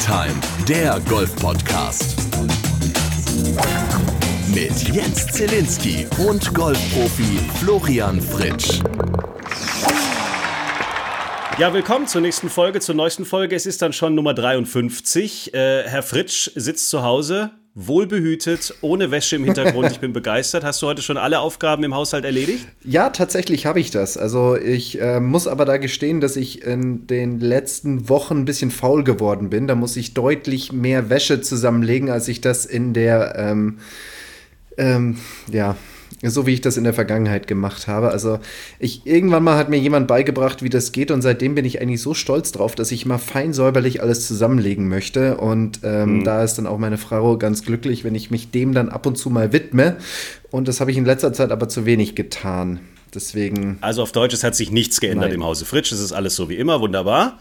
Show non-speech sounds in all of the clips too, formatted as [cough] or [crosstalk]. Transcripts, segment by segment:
Time, der Golf-Podcast. Mit Jens Zielinski und Golfprofi Florian Fritsch. Ja, willkommen zur nächsten Folge, zur neuesten Folge. Es ist dann schon Nummer 53. Äh, Herr Fritsch sitzt zu Hause, wohlbehütet, ohne Wäsche im Hintergrund. Ich bin begeistert. Hast du heute schon alle Aufgaben im Haushalt erledigt? Ja, tatsächlich habe ich das. Also ich äh, muss aber da gestehen, dass ich in den letzten Wochen ein bisschen faul geworden bin. Da muss ich deutlich mehr Wäsche zusammenlegen, als ich das in der ähm, ähm, ja, so wie ich das in der Vergangenheit gemacht habe. Also ich irgendwann mal hat mir jemand beigebracht, wie das geht und seitdem bin ich eigentlich so stolz drauf, dass ich mal fein säuberlich alles zusammenlegen möchte und ähm, mhm. da ist dann auch meine Frau ganz glücklich, wenn ich mich dem dann ab und zu mal widme und das habe ich in letzter Zeit aber zu wenig getan. Deswegen. Also auf Deutsch, es hat sich nichts geändert Nein. im Hause Fritsch. Es ist alles so wie immer, wunderbar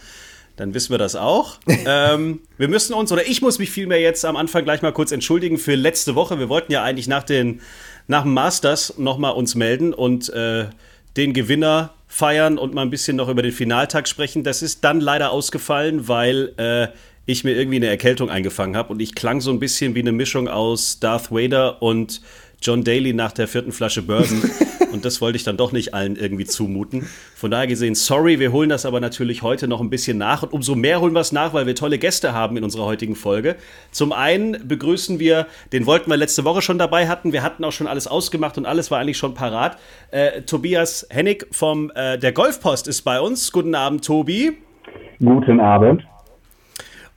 dann wissen wir das auch. [laughs] ähm, wir müssen uns, oder ich muss mich vielmehr jetzt am Anfang gleich mal kurz entschuldigen für letzte Woche. Wir wollten ja eigentlich nach, den, nach dem Masters nochmal uns melden und äh, den Gewinner feiern und mal ein bisschen noch über den Finaltag sprechen. Das ist dann leider ausgefallen, weil äh, ich mir irgendwie eine Erkältung eingefangen habe und ich klang so ein bisschen wie eine Mischung aus Darth Vader und John Daly nach der vierten Flasche Bourbon. [laughs] Und das wollte ich dann doch nicht allen irgendwie zumuten. Von daher gesehen, sorry, wir holen das aber natürlich heute noch ein bisschen nach. Und umso mehr holen wir es nach, weil wir tolle Gäste haben in unserer heutigen Folge. Zum einen begrüßen wir, den wollten wir letzte Woche schon dabei hatten. Wir hatten auch schon alles ausgemacht und alles war eigentlich schon parat. Äh, Tobias Hennig vom äh, der Golfpost ist bei uns. Guten Abend, Tobi. Guten Abend.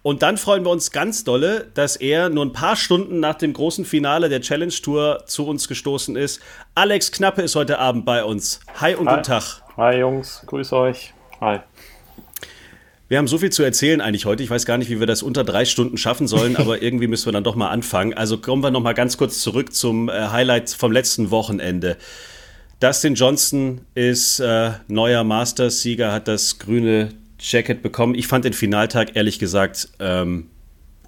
Und dann freuen wir uns ganz dolle, dass er nur ein paar Stunden nach dem großen Finale der Challenge Tour zu uns gestoßen ist. Alex Knappe ist heute Abend bei uns. Hi und Hi. guten Tag. Hi Jungs, grüß euch. Hi. Wir haben so viel zu erzählen eigentlich heute. Ich weiß gar nicht, wie wir das unter drei Stunden schaffen sollen, [laughs] aber irgendwie müssen wir dann doch mal anfangen. Also kommen wir noch mal ganz kurz zurück zum äh, Highlight vom letzten Wochenende. Dustin Johnson ist äh, neuer Masters-Sieger, hat das grüne Jacket bekommen. Ich fand den Finaltag ehrlich gesagt ähm,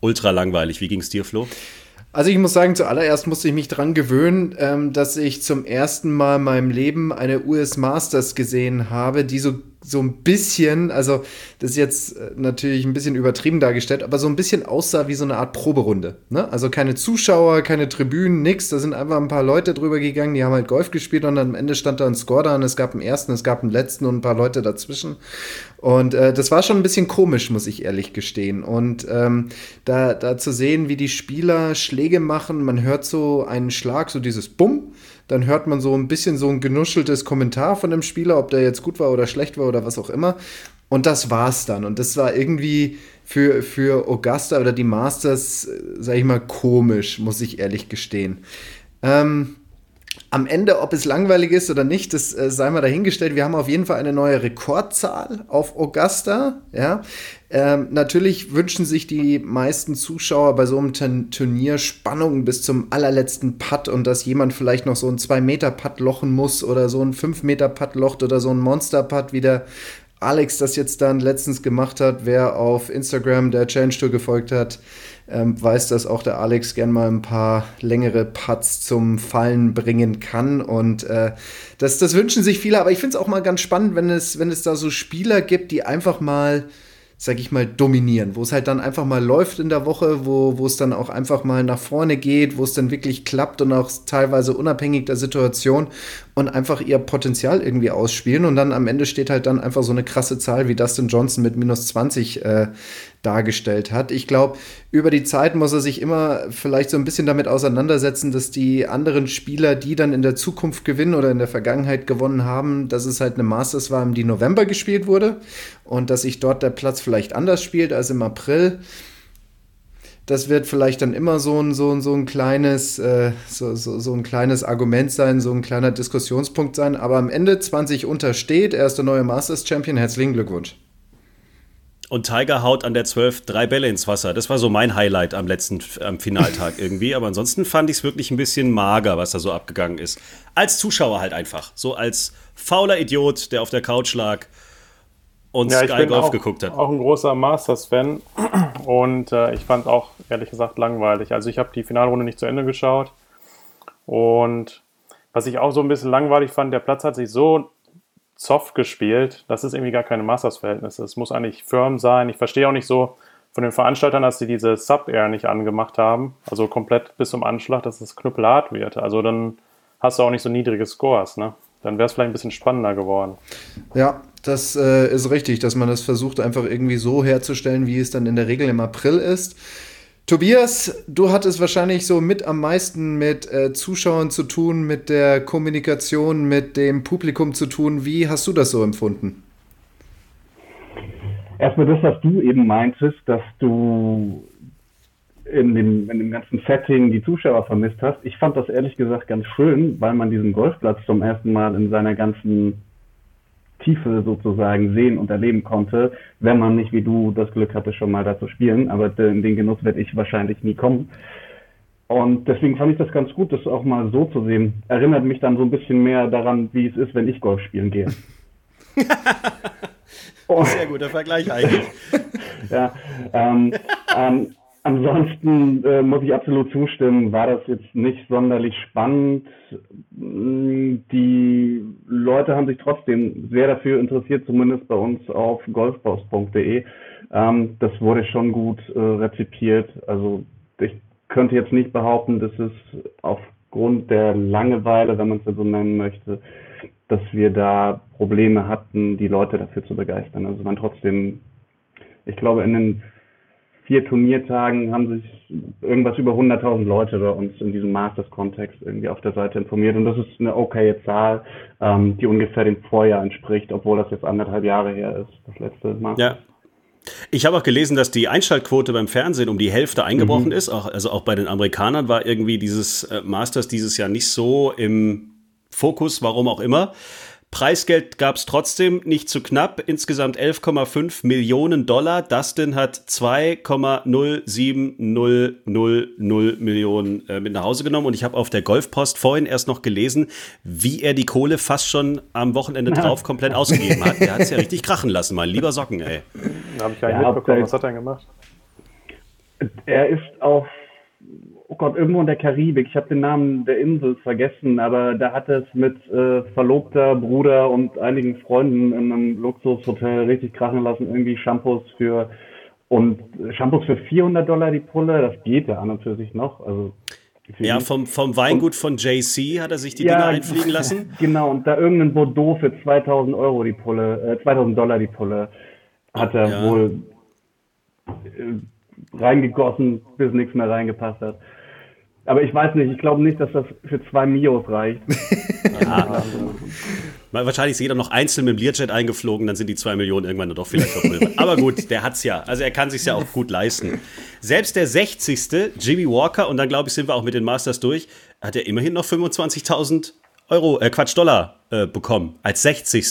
ultra langweilig. Wie ging es dir, Flo? Also ich muss sagen, zuallererst musste ich mich dran gewöhnen, ähm, dass ich zum ersten Mal in meinem Leben eine US Masters gesehen habe, die so so ein bisschen, also das ist jetzt äh, natürlich ein bisschen übertrieben dargestellt, aber so ein bisschen aussah wie so eine Art Proberunde. Ne? Also keine Zuschauer, keine Tribünen, nix. Da sind einfach ein paar Leute drüber gegangen, die haben halt Golf gespielt und am Ende stand da ein Score da und es gab einen ersten, es gab einen letzten und ein paar Leute dazwischen. Und äh, das war schon ein bisschen komisch, muss ich ehrlich gestehen. Und ähm, da, da zu sehen, wie die Spieler Schläge machen, man hört so einen Schlag, so dieses Bumm dann hört man so ein bisschen so ein genuscheltes Kommentar von dem Spieler, ob der jetzt gut war oder schlecht war oder was auch immer. Und das war's dann. Und das war irgendwie für, für Augusta oder die Masters, äh, sag ich mal, komisch, muss ich ehrlich gestehen. Ähm, am Ende, ob es langweilig ist oder nicht, das äh, sei mal dahingestellt. Wir haben auf jeden Fall eine neue Rekordzahl auf Augusta. Ja? Ähm, natürlich wünschen sich die meisten Zuschauer bei so einem Turnier Spannung bis zum allerletzten Putt und dass jemand vielleicht noch so einen 2-Meter-Putt lochen muss oder so einen 5-Meter-Putt locht oder so einen Monster-Putt, wie der Alex das jetzt dann letztens gemacht hat. Wer auf Instagram der Challenge Tour gefolgt hat, ähm, weiß, dass auch der Alex gern mal ein paar längere Putts zum Fallen bringen kann. Und äh, das, das wünschen sich viele, aber ich finde es auch mal ganz spannend, wenn es, wenn es da so Spieler gibt, die einfach mal sag ich mal, dominieren, wo es halt dann einfach mal läuft in der Woche, wo, wo es dann auch einfach mal nach vorne geht, wo es dann wirklich klappt und auch teilweise unabhängig der Situation und einfach ihr Potenzial irgendwie ausspielen und dann am Ende steht halt dann einfach so eine krasse Zahl wie Dustin Johnson mit minus 20 äh, dargestellt hat. Ich glaube, über die Zeit muss er sich immer vielleicht so ein bisschen damit auseinandersetzen, dass die anderen Spieler, die dann in der Zukunft gewinnen oder in der Vergangenheit gewonnen haben, dass es halt eine Masters war, die November gespielt wurde und dass sich dort der Platz vielleicht anders spielt als im April. Das wird vielleicht dann immer so ein, so ein, so ein kleines, äh, so, so, so ein kleines Argument sein, so ein kleiner Diskussionspunkt sein. Aber am Ende 20 untersteht, er ist der neue Masters Champion. Herzlichen Glückwunsch. Und Tiger haut an der 12 drei Bälle ins Wasser. Das war so mein Highlight am letzten am Finaltag irgendwie. Aber ansonsten fand ich es wirklich ein bisschen mager, was da so abgegangen ist. Als Zuschauer halt einfach. So als fauler Idiot, der auf der Couch lag und ja, Sky Golf auch, geguckt hat. auch ein großer Masters-Fan. Und äh, ich fand auch, ehrlich gesagt, langweilig. Also ich habe die Finalrunde nicht zu Ende geschaut. Und was ich auch so ein bisschen langweilig fand, der Platz hat sich so soft gespielt. Das ist irgendwie gar keine Masters-Verhältnisse. Es muss eigentlich firm sein. Ich verstehe auch nicht so von den Veranstaltern, dass sie diese Sub-Air nicht angemacht haben, also komplett bis zum Anschlag, dass es knüppelhart wird. Also dann hast du auch nicht so niedrige Scores, ne? Dann wäre es vielleicht ein bisschen spannender geworden. Ja, das äh, ist richtig, dass man das versucht einfach irgendwie so herzustellen, wie es dann in der Regel im April ist. Tobias, du hattest wahrscheinlich so mit am meisten mit äh, Zuschauern zu tun, mit der Kommunikation, mit dem Publikum zu tun. Wie hast du das so empfunden? Erstmal das, was du eben meintest, dass du in dem, in dem ganzen Setting die Zuschauer vermisst hast. Ich fand das ehrlich gesagt ganz schön, weil man diesen Golfplatz zum ersten Mal in seiner ganzen Tiefe sozusagen sehen und erleben konnte, wenn man nicht wie du das Glück hatte, schon mal da zu spielen. Aber in den Genuss werde ich wahrscheinlich nie kommen. Und deswegen fand ich das ganz gut, das auch mal so zu sehen. Erinnert mich dann so ein bisschen mehr daran, wie es ist, wenn ich Golf spielen gehe. [laughs] Sehr guter Vergleich eigentlich. [laughs] ja, ähm, ähm, Ansonsten äh, muss ich absolut zustimmen, war das jetzt nicht sonderlich spannend. Die Leute haben sich trotzdem sehr dafür interessiert, zumindest bei uns auf golfboss.de. Ähm, das wurde schon gut äh, rezipiert. Also ich könnte jetzt nicht behaupten, dass es aufgrund der Langeweile, wenn man es so nennen möchte, dass wir da Probleme hatten, die Leute dafür zu begeistern. Also man trotzdem, ich glaube, in den vier Turniertagen haben sich irgendwas über 100.000 Leute bei uns in diesem Masters-Kontext irgendwie auf der Seite informiert. Und das ist eine okaye Zahl, ähm, die ungefähr dem Vorjahr entspricht, obwohl das jetzt anderthalb Jahre her ist, das letzte Masters. Ja. Ich habe auch gelesen, dass die Einschaltquote beim Fernsehen um die Hälfte eingebrochen mhm. ist. Auch, also auch bei den Amerikanern war irgendwie dieses äh, Masters dieses Jahr nicht so im Fokus, warum auch immer. Preisgeld gab es trotzdem nicht zu knapp, insgesamt 11,5 Millionen Dollar. Dustin hat 2,07000 Millionen äh, mit nach Hause genommen und ich habe auf der Golfpost vorhin erst noch gelesen, wie er die Kohle fast schon am Wochenende drauf komplett ausgegeben hat. Der hat es ja richtig krachen lassen, mein lieber Socken, ey. Da habe ich gar nicht ja, mitbekommen. Was hat er denn gemacht? Er ist auf oh Gott, irgendwo in der Karibik. Ich habe den Namen der Insel vergessen, aber da hat es mit äh, Verlobter, Bruder und einigen Freunden in einem Luxushotel richtig krachen lassen. Irgendwie Shampoos für und Shampoos für 400 Dollar die Pulle. Das geht ja an und für sich noch. Also ja, vom, vom Weingut von JC hat er sich die ja, Dinger einfliegen [laughs] lassen. Genau, und da irgendein Bordeaux für 2000 Euro die Pulle, äh, 2000 Dollar die Pulle hat er ja. wohl äh, reingegossen, bis nichts mehr reingepasst hat. Aber ich weiß nicht, ich glaube nicht, dass das für zwei Mios reicht. [laughs] ja, wahrscheinlich ist jeder noch einzeln mit dem Learjet eingeflogen, dann sind die zwei Millionen irgendwann doch vielleicht verpulvert. [laughs] Aber gut, der hat's ja. Also er kann sich ja auch gut leisten. Selbst der 60. Jimmy Walker, und dann glaube ich, sind wir auch mit den Masters durch, hat er immerhin noch 25.000 Euro, äh, Quatsch, Dollar äh, bekommen, als 60.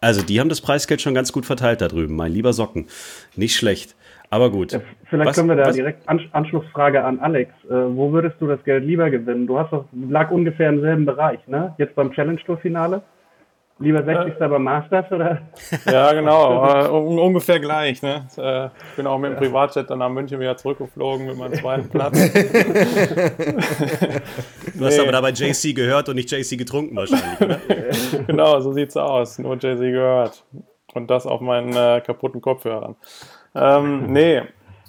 Also die haben das Preisgeld schon ganz gut verteilt da drüben, mein lieber Socken. Nicht schlecht. Aber gut. Ja, vielleicht was, können wir da was? direkt An Anschlussfrage an Alex. Äh, wo würdest du das Geld lieber gewinnen? Du hast doch, lag ungefähr im selben Bereich, ne? Jetzt beim Challenge Tour Finale? Lieber 60. Ja. beim Masters oder? [laughs] Ja, genau. [laughs] äh, un ungefähr gleich. Ne? Äh, ich bin auch mit dem Privatjet dann nach München wieder zurückgeflogen mit meinem [laughs] zweiten Platz. du hast nee. aber dabei JC gehört und nicht JC getrunken wahrscheinlich, oder? genau, so sieht's aus. Nur JC gehört. Und das auf meinen äh, kaputten Kopfhörern. Ähm, [laughs] nee,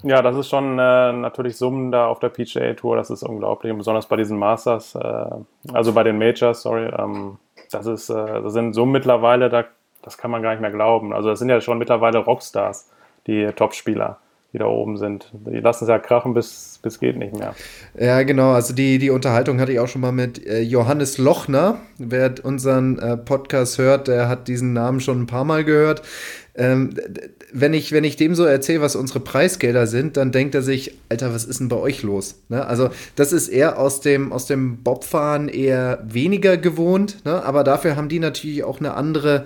ja, das ist schon äh, natürlich Summen da auf der PGA Tour, das ist unglaublich. Und besonders bei diesen Masters, äh, also bei den Majors, sorry, ähm, das ist, äh, das sind Summen mittlerweile, da, das kann man gar nicht mehr glauben. Also das sind ja schon mittlerweile Rockstars, die Topspieler die da oben sind. Die lassen es ja krachen, bis, bis geht nicht mehr. Ja, genau. Also die, die Unterhaltung hatte ich auch schon mal mit äh, Johannes Lochner. Wer unseren äh, Podcast hört, der hat diesen Namen schon ein paar Mal gehört. Ähm, wenn, ich, wenn ich dem so erzähle, was unsere Preisgelder sind, dann denkt er sich, Alter, was ist denn bei euch los? Ne? Also, das ist eher aus dem, aus dem Bobfahren eher weniger gewohnt, ne? aber dafür haben die natürlich auch eine andere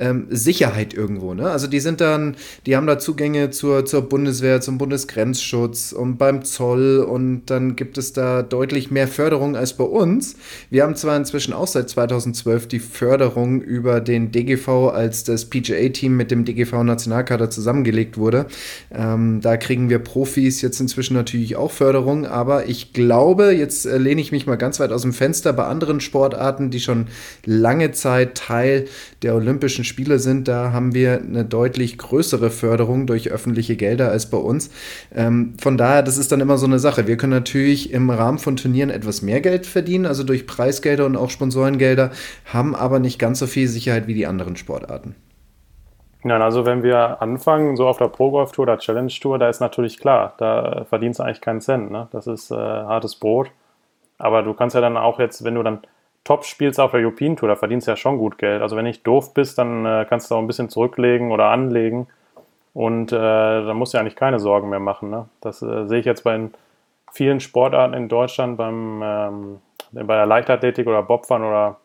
ähm, Sicherheit irgendwo. Ne? Also die sind dann, die haben da Zugänge zur, zur Bundeswehr, zum Bundesgrenzschutz und beim Zoll und dann gibt es da deutlich mehr Förderung als bei uns. Wir haben zwar inzwischen auch seit 2012 die Förderung über den DGV, als das PGA-Team mit dem DGV-Nationalkader zusammengelegt wurde. Ähm, da kriegen wir Profis jetzt inzwischen natürlich auch Förderung, aber ich glaube, jetzt äh, lehne ich mich mal ganz weit aus dem Fenster bei anderen Sportarten, die schon lange Zeit Teil der Olympischen Spieler sind, da haben wir eine deutlich größere Förderung durch öffentliche Gelder als bei uns. Ähm, von daher, das ist dann immer so eine Sache. Wir können natürlich im Rahmen von Turnieren etwas mehr Geld verdienen, also durch Preisgelder und auch Sponsorengelder, haben aber nicht ganz so viel Sicherheit wie die anderen Sportarten. Ja, also wenn wir anfangen, so auf der Pro Golf Tour oder Challenge Tour, da ist natürlich klar, da verdienst du eigentlich keinen Cent. Ne? Das ist äh, hartes Brot. Aber du kannst ja dann auch jetzt, wenn du dann top spielst auf der European Tour, da verdienst du ja schon gut Geld. Also wenn nicht doof bist, dann äh, kannst du auch ein bisschen zurücklegen oder anlegen. Und äh, dann musst du ja eigentlich keine Sorgen mehr machen. Ne? Das äh, sehe ich jetzt bei vielen Sportarten in Deutschland, beim, ähm, bei der Leichtathletik oder Bobfahren oder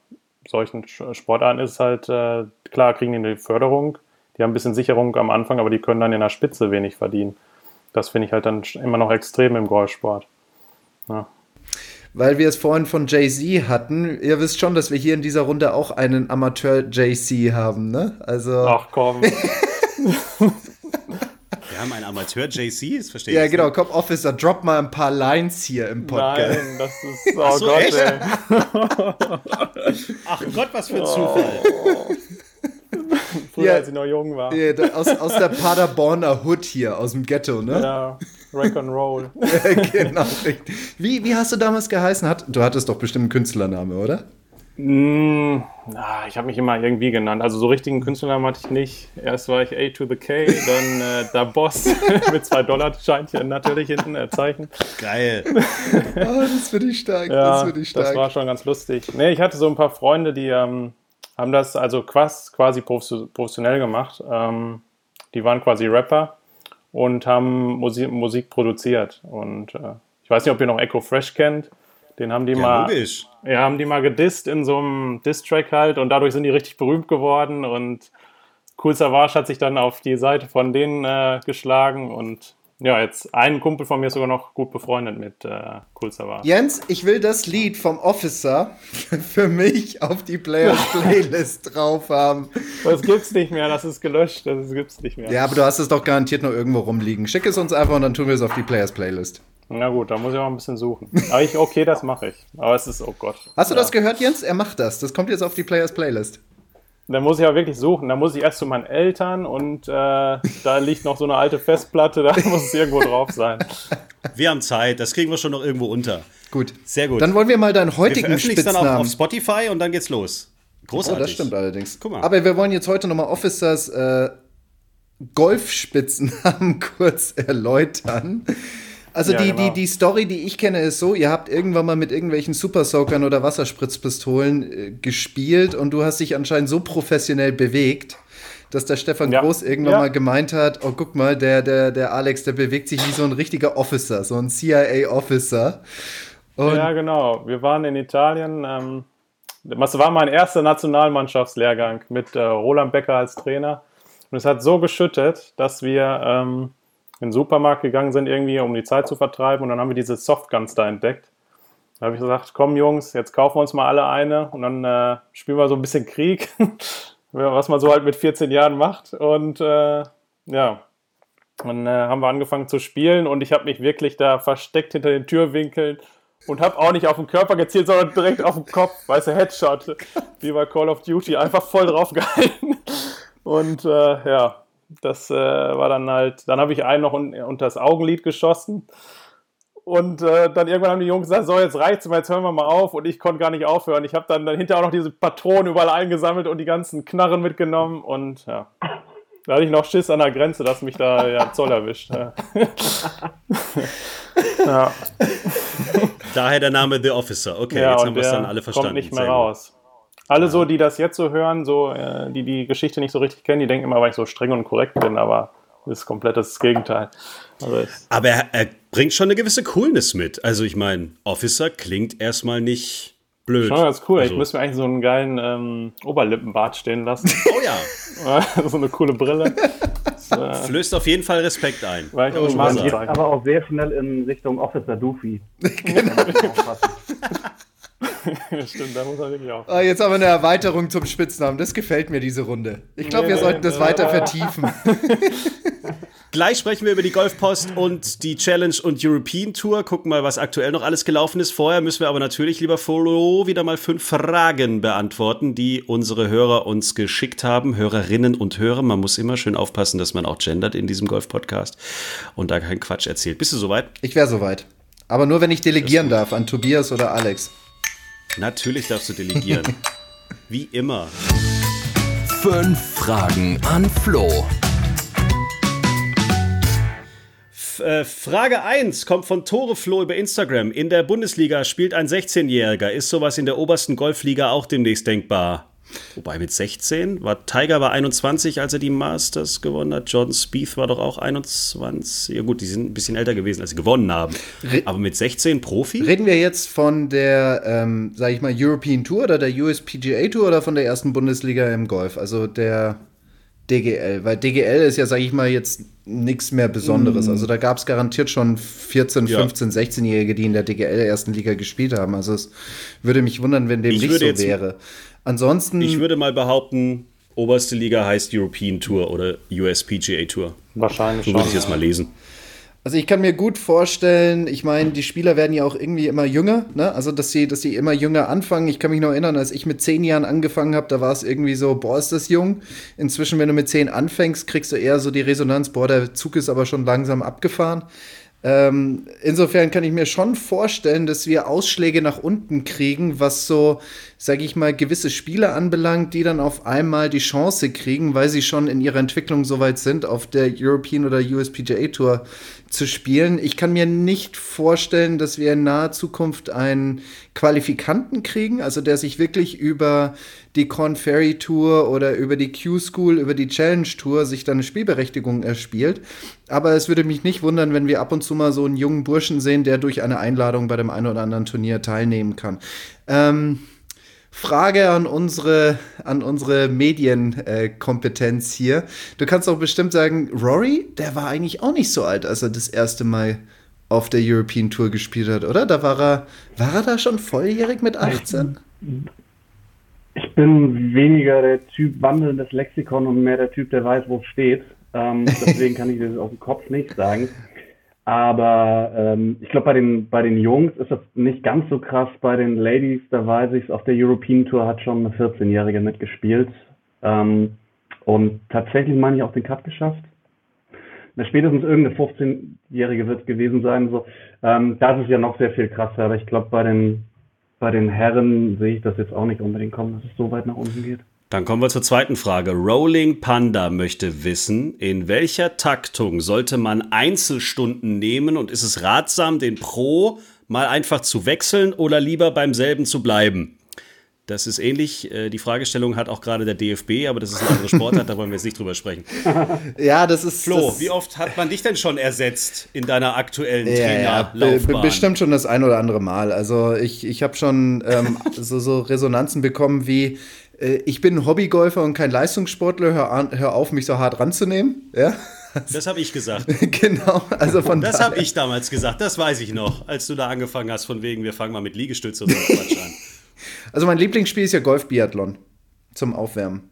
solchen Sportarten ist halt, äh, klar, kriegen die eine Förderung, die haben ein bisschen Sicherung am Anfang, aber die können dann in der Spitze wenig verdienen. Das finde ich halt dann immer noch extrem im Golfsport. Ja. Weil wir es vorhin von Jay-Z hatten, ihr wisst schon, dass wir hier in dieser Runde auch einen Amateur-JC haben, ne? Also. Ach komm. [laughs] Wir haben einen Amateur-JC, das verstehe ich. Ja, genau, komm, Officer, drop mal ein paar Lines hier im Podcast. Nein, das ist. [laughs] Oh so, Gott, echt? ey. [laughs] Ach Gott, was für ein Zufall. Früher, ja, als ich noch jung war. Ja, aus, aus der Paderborner Hood hier, aus dem Ghetto, ne? Ja, Rock and Roll. [laughs] genau, richtig. Wie, wie hast du damals geheißen? Hat, du hattest doch bestimmt einen Künstlername, oder? Mm, na, ich habe mich immer irgendwie genannt. Also so richtigen Künstlernamen hatte ich nicht. Erst war ich A to the K, dann äh, der Boss [laughs] mit zwei Dollar Scheinchen natürlich hinten äh, Zeichen. Geil. [laughs] oh, das finde ich stark. Ja, das, ich stark. das war schon ganz lustig. Nee, ich hatte so ein paar Freunde, die ähm, haben das also quasi professionell gemacht. Ähm, die waren quasi Rapper und haben Musik, Musik produziert. Und äh, ich weiß nicht, ob ihr noch Echo Fresh kennt. Den haben die ja, mal, logisch. ja, haben die mal gedisst in so einem Diss-Track halt und dadurch sind die richtig berühmt geworden und Cool Savage hat sich dann auf die Seite von denen äh, geschlagen und ja, jetzt ein Kumpel von mir ist sogar noch gut befreundet mit äh, Cool Savage. Jens, ich will das Lied vom Officer [laughs] für mich auf die Players Playlist [laughs] drauf haben. Das gibt's nicht mehr, das ist gelöscht, das gibt's nicht mehr. Ja, aber du hast es doch garantiert noch irgendwo rumliegen. Schick es uns einfach und dann tun wir es auf die Players Playlist. Na gut, da muss ich auch ein bisschen suchen. Aber ich, okay, das mache ich. Aber es ist, oh Gott. Hast du ja. das gehört, Jens? Er macht das. Das kommt jetzt auf die Players Playlist. Da muss ich aber wirklich suchen. Da muss ich erst zu meinen Eltern und äh, da liegt noch so eine alte Festplatte, [laughs] da muss es irgendwo drauf sein. Wir haben Zeit, das kriegen wir schon noch irgendwo unter. Gut. Sehr gut. Dann wollen wir mal deinen heutigen wir Spitznamen. dann auch auf Spotify und dann geht's los. Großartig. Oh, das stimmt allerdings. Guck mal. Aber wir wollen jetzt heute nochmal Officers äh, Golfspitznamen [laughs] kurz erläutern. Also Ja, die, genau. die, die Story, die ich kenne, ist so, ihr habt irgendwann mal mit irgendwelchen Super-Soakern oder Wasserspritzpistolen äh, gespielt und du hast dich anscheinend so professionell bewegt, dass der Stefan Ja. Groß irgendwann Ja. mal gemeint hat, oh guck mal, der, der, der Alex, der bewegt sich wie so ein richtiger Officer, so ein CIA-Officer. Ja, genau. Wir waren in Italien. Ähm, das war mein erster Nationalmannschaftslehrgang mit äh, Roland Becker als Trainer. Und es hat so geschüttet, dass wir ähm, in den Supermarkt gegangen sind, irgendwie, um die Zeit zu vertreiben. Und dann haben wir diese Softguns da entdeckt. Da habe ich gesagt, komm Jungs, jetzt kaufen wir uns mal alle eine und dann äh, spielen wir so ein bisschen Krieg, [laughs] was man so halt mit 14 Jahren macht. Und äh, ja, dann äh, haben wir angefangen zu spielen und ich habe mich wirklich da versteckt hinter den Türwinkeln und habe auch nicht auf den Körper gezielt, sondern direkt auf den Kopf, weißt du, Headshot, wie bei Call of Duty, einfach voll drauf gehalten. [laughs] Und äh, ja, das äh, war dann halt, dann habe ich einen noch un unter das Augenlid geschossen. Und äh, dann irgendwann haben die Jungs gesagt, so, jetzt reicht's mal, jetzt hören wir mal auf. Und ich konnte gar nicht aufhören. Ich habe dann, hinterher auch noch diese Patronen überall eingesammelt und die ganzen Knarren mitgenommen. Und ja, da hatte ich noch Schiss an der Grenze, dass mich da ja Zoll erwischt. Ja. [laughs] ja. [laughs] Daher der Name The Officer. Okay, ja, jetzt haben wir es dann alle verstanden. kommt nicht mehr Sehr raus. Alle so, die das jetzt so hören, so, äh, die die Geschichte nicht so richtig kennen, die denken immer, weil ich so streng und korrekt bin, aber das ist komplett das Gegenteil. Also Aber er, er bringt schon eine gewisse Coolness mit. Also ich meine, Officer klingt erstmal nicht blöd. schon ganz cool. Also, Ich müsste mir eigentlich so einen geilen ähm, Oberlippenbart stehen lassen. [laughs] oh ja, [laughs] so eine coole Brille. Das, äh, flößt auf jeden Fall Respekt ein. war ich Oh, Geht zeigen. aber auch sehr schnell in Richtung Officer Doofy. [laughs] [laughs] Stimmt, da muss er wirklich auch. Ah, jetzt haben wir eine Erweiterung zum Spitznamen. Das gefällt mir, diese Runde. Ich glaube, wir Nee, sollten das nee, weiter nee. vertiefen. [laughs] Gleich sprechen wir über die Golfpost und die Challenge und European Tour. Gucken mal, was aktuell noch alles gelaufen ist. Vorher müssen wir aber natürlich, lieber Flo, wieder mal fünf Fragen beantworten, die unsere Hörer uns geschickt haben. Hörerinnen und Hörer. Man muss immer schön aufpassen, dass man auch gendert in diesem Golf-Podcast und da keinen Quatsch erzählt. Bist du soweit? Ich wäre soweit. Aber nur, wenn ich delegieren darf an Tobias oder Alex. Natürlich darfst du delegieren. [laughs] Wie immer. Fünf Fragen an Flo. Äh, Frage 1 kommt von Tore Flo über Instagram. In der Bundesliga spielt ein 16-Jähriger. Ist sowas in der obersten Golfliga auch demnächst denkbar? Wobei mit 16 war Tiger war 21, als er die Masters gewonnen hat. Jordan Spieth war doch auch 21. Ja gut, die sind ein bisschen älter gewesen, als sie gewonnen haben. Aber mit 16 Profi? Reden wir jetzt von der, ähm, sag ich mal, European Tour oder der USPGA Tour oder von der ersten Bundesliga im Golf? Also der DGL, weil DGL ist ja, sag ich mal, jetzt nichts mehr Besonderes. Mm. Also da gab es garantiert schon 14, ja. 15, 16-Jährige, die in der DGL ersten Liga gespielt haben. Also es würde mich wundern, wenn dem ich nicht so wäre. Ansonsten. Ich würde mal behaupten, oberste Liga heißt European Tour oder USPGA Tour. Wahrscheinlich. So würde ich jetzt mal lesen. Also ich kann mir gut vorstellen, ich meine, die Spieler werden ja auch irgendwie immer jünger, ne? Also dass sie, dass sie immer jünger anfangen. Ich kann mich noch erinnern, als ich mit zehn Jahren angefangen habe, da war es irgendwie so, boah, ist das jung. Inzwischen, wenn du mit zehn anfängst, kriegst du eher so die Resonanz, boah, der Zug ist aber schon langsam abgefahren. Ähm, insofern kann ich mir schon vorstellen, dass wir Ausschläge nach unten kriegen, was so, sage ich mal, gewisse Spieler anbelangt, die dann auf einmal die Chance kriegen, weil sie schon in ihrer Entwicklung so weit sind, auf der European oder USPGA Tour zu spielen. Ich kann mir nicht vorstellen, dass wir in naher Zukunft einen Qualifikanten kriegen, also der sich wirklich über die Corn Ferry Tour oder über die Q-School, über die Challenge Tour sich dann eine Spielberechtigung erspielt. Aber es würde mich nicht wundern, wenn wir ab und zu mal so einen jungen Burschen sehen, der durch eine Einladung bei dem einen oder anderen Turnier teilnehmen kann. Ähm, Frage an unsere, an unsere Medienkompetenz äh, hier. Du kannst doch bestimmt sagen, Rory, der war eigentlich auch nicht so alt, als er das erste Mal auf der European Tour gespielt hat, oder? Da war er, war er da schon volljährig mit 18? Ich bin weniger der Typ wandelndes Lexikon und mehr der Typ, der weiß, wo es steht. Ähm, deswegen kann ich das auf dem Kopf nicht sagen. Aber ähm, ich glaube, bei den, bei den Jungs ist das nicht ganz so krass. Bei den Ladies, da weiß ich es, auf der European Tour hat schon eine 14-Jährige mitgespielt. Ähm, und tatsächlich meine ich auch den Cut geschafft. Na, spätestens irgendeine 15-Jährige wird es gewesen sein. So. Ähm, das ist ja noch sehr viel krasser. Aber ich glaube, bei den bei den Herren sehe ich das jetzt auch nicht unbedingt kommen, dass es so weit nach unten geht. Dann kommen wir zur zweiten Frage. Rolling Panda möchte wissen, in welcher Taktung sollte man Einzelstunden nehmen und ist es ratsam, den Pro mal einfach zu wechseln oder lieber beim selben zu bleiben? Das ist ähnlich. Äh, die Fragestellung hat auch gerade der DFB, aber das ist eine andere Sportart, [laughs] da wollen wir jetzt nicht drüber sprechen. [laughs] Ja, das ist. Flo, das wie oft hat man dich denn schon ersetzt in deiner aktuellen ja, Trainerlaufbahn? Ja, bestimmt schon das ein oder andere Mal. Also ich, ich habe schon ähm, [laughs] so, so Resonanzen bekommen wie, äh, ich bin Hobbygolfer und kein Leistungssportler, hör, an, hör auf, mich so hart ranzunehmen. Ja. Das habe ich gesagt. [laughs] genau, also von Das habe ich damals gesagt, das weiß ich noch, als du da angefangen hast, von wegen, wir fangen mal mit Liegestütze und so Quatsch an. [laughs] Also mein Lieblingsspiel ist ja Golf-Biathlon zum Aufwärmen.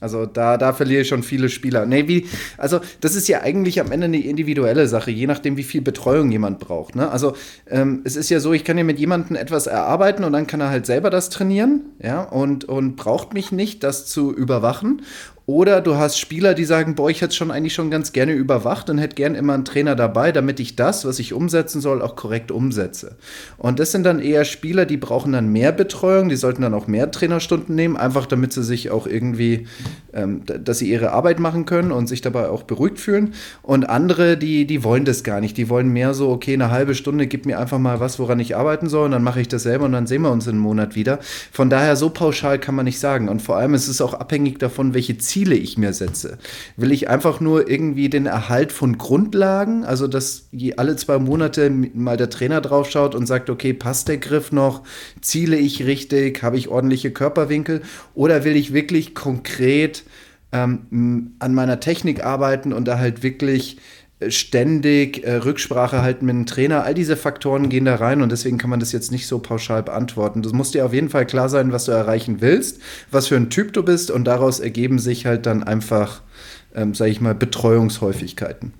Also da, da verliere ich schon viele Spieler. Nee, wie, also das ist ja eigentlich am Ende eine individuelle Sache, je nachdem, wie viel Betreuung jemand braucht. Ne? Also ähm, es ist ja so, ich kann ja mit jemandem etwas erarbeiten und dann kann er halt selber das trainieren, ja, und, und braucht mich nicht, das zu überwachen. Oder du hast Spieler, die sagen, boah, ich hätte schon eigentlich schon ganz gerne überwacht und hätte gern immer einen Trainer dabei, damit ich das, was ich umsetzen soll, auch korrekt umsetze. Und das sind dann eher Spieler, die brauchen dann mehr Betreuung, die sollten dann auch mehr Trainerstunden nehmen, einfach damit sie sich auch irgendwie, ähm, dass sie ihre Arbeit machen können und sich dabei auch beruhigt fühlen. Und andere, die, die wollen das gar nicht. Die wollen mehr so, okay, eine halbe Stunde, gib mir einfach mal was, woran ich arbeiten soll und dann mache ich das selber und dann sehen wir uns in einem Monat wieder. Von daher, so pauschal kann man nicht sagen. Und vor allem ist es auch abhängig davon, welche Ziele Ziele ich mir setze. Will ich einfach nur irgendwie den Erhalt von Grundlagen, also dass alle zwei Monate mal der Trainer drauf schaut und sagt, okay, passt der Griff noch, ziele ich richtig, habe ich ordentliche Körperwinkel? Oder will ich wirklich konkret ähm, an meiner Technik arbeiten und da halt wirklich ständig äh, Rücksprache halten mit dem Trainer. All diese Faktoren gehen da rein und deswegen kann man das jetzt nicht so pauschal beantworten. Das muss dir auf jeden Fall klar sein, was du erreichen willst, was für ein Typ du bist und daraus ergeben sich halt dann einfach, ähm, sage ich mal, Betreuungshäufigkeiten.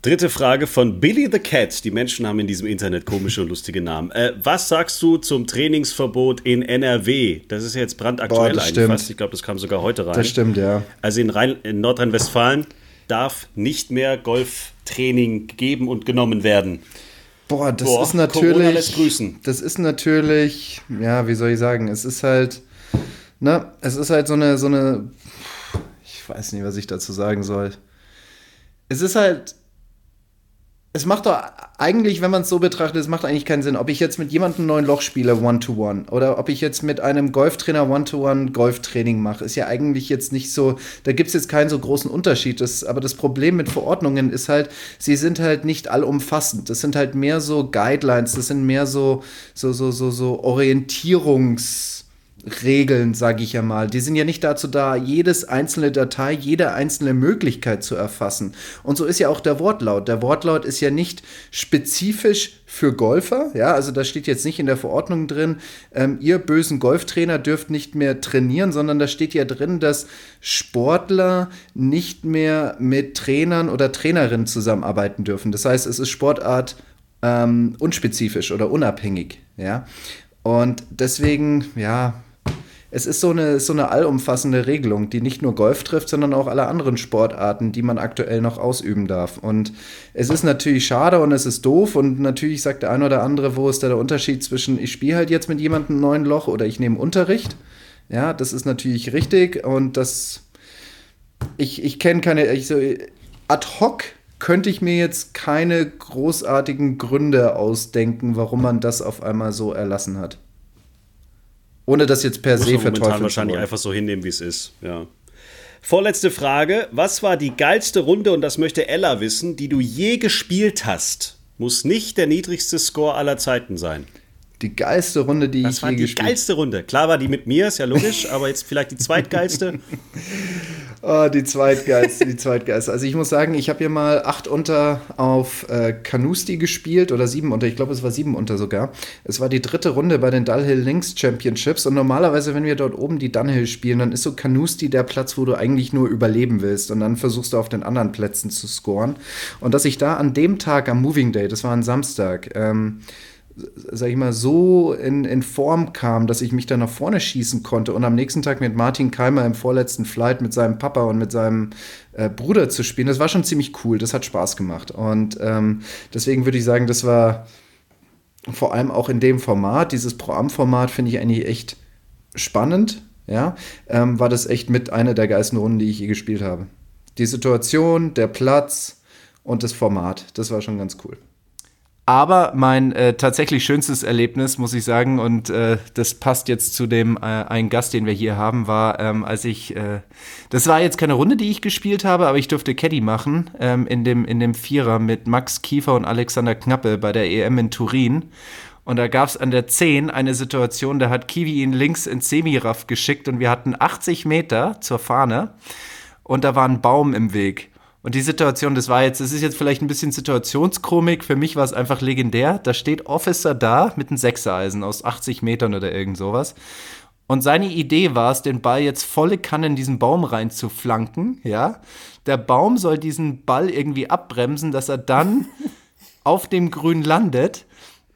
Dritte Frage von Billy the Cat. Die Menschen haben in diesem Internet komische und lustige Namen. Äh, was sagst du zum Trainingsverbot in NRW? Das ist jetzt brandaktuell Boah, eigentlich stimmt. fast. Ich glaube, das kam sogar heute rein. Das stimmt, ja. Also in, Rhein- in Nordrhein-Westfalen darf nicht mehr Golftraining gegeben und genommen werden. Boah, das Boah, ist natürlich. Das ist natürlich, ja, wie soll ich sagen, es ist halt, ne, es ist halt so eine, so eine, ich weiß nicht, was ich dazu sagen soll. Es ist halt, es macht doch eigentlich, wenn man es so betrachtet, es macht eigentlich keinen Sinn, ob ich jetzt mit jemandem neuen Loch spiele, One-to-One, oder ob ich jetzt mit einem Golftrainer One-to-One Golftraining mache, ist ja eigentlich jetzt nicht so, da gibt es jetzt keinen so großen Unterschied. Das, aber das Problem mit Verordnungen ist halt, sie sind halt nicht allumfassend. Das sind halt mehr so Guidelines, das sind mehr so, so, so, so, so Orientierungs- Regeln, sage ich ja mal. Die sind ja nicht dazu da, jedes einzelne Datei, jede einzelne Möglichkeit zu erfassen. Und so ist ja auch der Wortlaut. Der Wortlaut ist ja nicht spezifisch für Golfer. Ja, also da steht jetzt nicht in der Verordnung drin, ähm, ihr bösen Golftrainer dürft nicht mehr trainieren, sondern da steht ja drin, dass Sportler nicht mehr mit Trainern oder Trainerinnen zusammenarbeiten dürfen. Das heißt, es ist Sportart ähm, unspezifisch oder unabhängig. Ja. Und deswegen, ja, es ist so eine, so eine allumfassende Regelung, die nicht nur Golf trifft, sondern auch alle anderen Sportarten, die man aktuell noch ausüben darf. Und es ist natürlich schade und es ist doof und natürlich sagt der eine oder andere, wo ist da der Unterschied zwischen, ich spiele halt jetzt mit jemandem neuen Loch oder ich nehme Unterricht. Ja, das ist natürlich richtig und das, ich, ich kenne keine, ich so, ad hoc könnte ich mir jetzt keine großartigen Gründe ausdenken, warum man das auf einmal so erlassen hat. Ohne das jetzt per Muss se verteufeln wahrscheinlich einfach so hinnehmen, wie es ist. Ja. Vorletzte Frage. Was war die geilste Runde, und das möchte Ella wissen, die du je gespielt hast? Muss nicht der niedrigste Score aller Zeiten sein. Die geilste Runde, die Das ich war je die gespielt geilste Runde. Klar war die mit mir, ist ja logisch, [laughs] aber jetzt vielleicht die zweitgeilste. [laughs] Oh, die zweitgeilste, die zweitgeilste. Also ich muss sagen, ich habe hier mal acht unter auf äh, Canusti gespielt oder sieben unter. Ich glaube, es war sieben unter sogar. Es war die dritte Runde bei den Dunhill Links Championships und normalerweise, wenn wir dort oben die Dunhill spielen, dann ist so Canusti der Platz, wo du eigentlich nur überleben willst und dann versuchst du auf den anderen Plätzen zu scoren. Und dass ich da an dem Tag am Moving Day, das war ein Samstag, ähm, sag ich mal, so in, in Form kam, dass ich mich da nach vorne schießen konnte und am nächsten Tag mit Martin Keimer im vorletzten Flight mit seinem Papa und mit seinem äh, Bruder zu spielen, das war schon ziemlich cool, das hat Spaß gemacht. Und ähm, deswegen würde ich sagen, das war vor allem auch in dem Format, dieses Pro-Am-Format finde ich eigentlich echt spannend, ja, ähm, war das echt mit einer der geilsten Runden, die ich je gespielt habe. Die Situation, der Platz und das Format, das war schon ganz cool. Aber mein äh, tatsächlich schönstes Erlebnis, muss ich sagen, und äh, das passt jetzt zu dem äh, einen Gast, den wir hier haben, war, ähm, als ich, äh, das war jetzt keine Runde, die ich gespielt habe, aber ich durfte Caddy machen ähm, in, dem, in dem Vierer mit Max Kiefer und Alexander Knappe bei der EM in Turin. Und da gab es an der 10 eine Situation, da hat Kiwi ihn links ins Semiraff geschickt und wir hatten 80 Meter zur Fahne und da war ein Baum im Weg. Und die Situation, das war jetzt, das ist jetzt vielleicht ein bisschen Situationskomik. Für mich war es einfach legendär. Da steht Officer da mit einem Sechsereisen aus 80 Metern oder irgend sowas. Und seine Idee war es, den Ball jetzt volle Kanne in diesen Baum rein zu flanken, ja. Der Baum soll diesen Ball irgendwie abbremsen, dass er dann [laughs] auf dem Grün landet.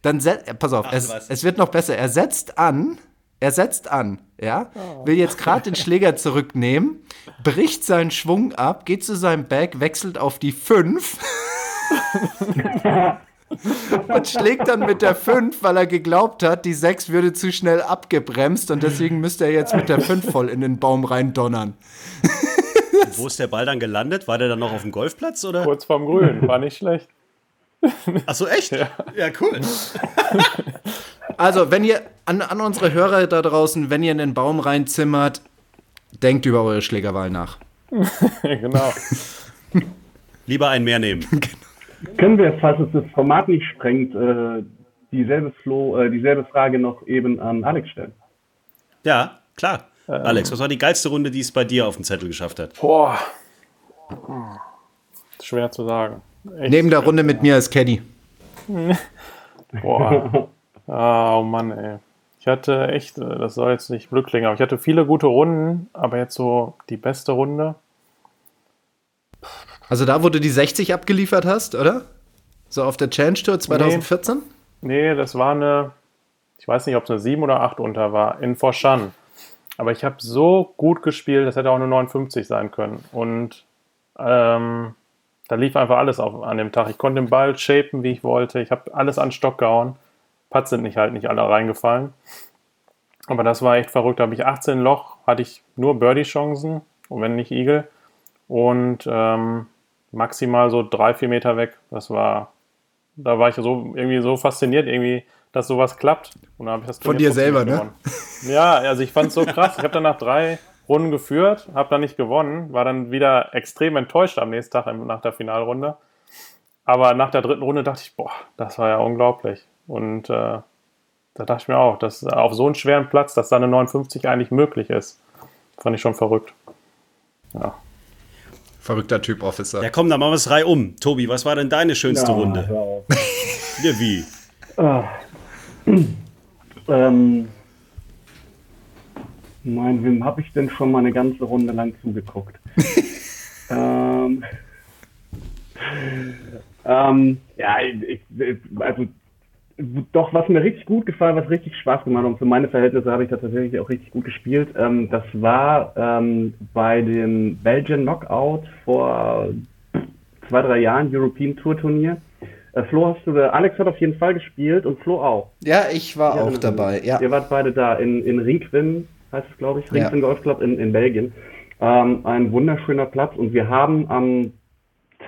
Dann, pass auf, Ach, es, es wird noch besser. Er setzt an, er setzt an, ja, will jetzt gerade den Schläger zurücknehmen, bricht seinen Schwung ab, geht zu seinem Bag, wechselt auf die 5 [laughs] und schlägt dann mit der 5, weil er geglaubt hat, die 6 würde zu schnell abgebremst und deswegen müsste er jetzt mit der 5 voll in den Baum rein donnern. [laughs] Wo ist der Ball dann gelandet? War der dann noch auf dem Golfplatz? Oder? Kurz vorm Grün, war nicht schlecht. Achso, echt? Ja, cool. [laughs] Also, wenn ihr an, an unsere Hörer da draußen, wenn ihr in den Baum reinzimmert, denkt über eure Schlägerwahl nach. [laughs] genau. Lieber einen mehr nehmen. [laughs] Können wir, falls es das Format nicht sprengt, äh, dieselbe, Flo, äh, dieselbe Frage noch eben an Alex stellen? Ja, klar. Alex, was war die geilste Runde, die es bei dir auf den Zettel geschafft hat? Boah. Schwer zu sagen. Echt Neben der Runde mit mir als Caddy. [laughs] Boah. Ah, oh Mann, ey. Ich hatte echt, äh, das soll jetzt nicht Glück klingen, aber ich hatte viele gute Runden, aber jetzt so die beste Runde. Also da, wo du die 60 abgeliefert hast, oder? So auf der Challenge Tour 2014? Nee, das war eine, ich weiß nicht, ob es eine 7 oder 8 unter war, in Forshan. Aber ich habe so gut gespielt, das hätte auch eine 59 sein können. Und ähm, da lief einfach alles auf, an dem Tag. Ich konnte den Ball shapen, wie ich wollte. Ich habe alles an Stock gehauen. Putts sind nicht halt nicht alle reingefallen. Aber das war echt verrückt. Da habe ich 18 Loch, hatte ich nur Birdie-Chancen und wenn nicht Eagle. Und ähm, maximal so drei, vier Meter weg. Das war, da war ich so irgendwie so fasziniert, irgendwie, dass sowas klappt. Und dann habe ich das Von dir selber, ne? Ja, also ich fand es so krass. Ich habe dann nach drei Runden geführt, habe dann nicht gewonnen, war dann wieder extrem enttäuscht am nächsten Tag nach der Finalrunde. Aber nach der dritten Runde dachte ich, boah, das war ja unglaublich. Und äh, da dachte ich mir auch, dass auf so einem schweren Platz, dass da eine 59 eigentlich möglich ist. Fand ich schon verrückt. Ja. Verrückter Typ, Officer. Ja, komm, dann machen wir es Reihe um. Tobi, was war denn deine schönste Ja, Runde? [laughs] Ja, wie? Ah. [clears throat] ähm, mein, wem habe ich denn schon mal eine ganze Runde lang zugeguckt? [laughs] ähm, [laughs] ähm, ja, ich, ich, also doch, was mir richtig gut gefallen, was richtig Spaß gemacht hat und für meine Verhältnisse habe ich da tatsächlich auch richtig gut gespielt. Ähm, das war ähm, bei dem Belgian Knockout vor zwei, drei Jahren, European Tour Turnier. Äh, Flo hast du, da, Alex hat auf jeden Fall gespielt und Flo auch. Ja, ich war Ja, auch genau. dabei. Ja. Ihr wart beide da in, in Rinkwin, heißt es glaube ich, Ja. Rinkwin Golf Club in, in Belgien. Ähm, ein wunderschöner Platz und wir haben am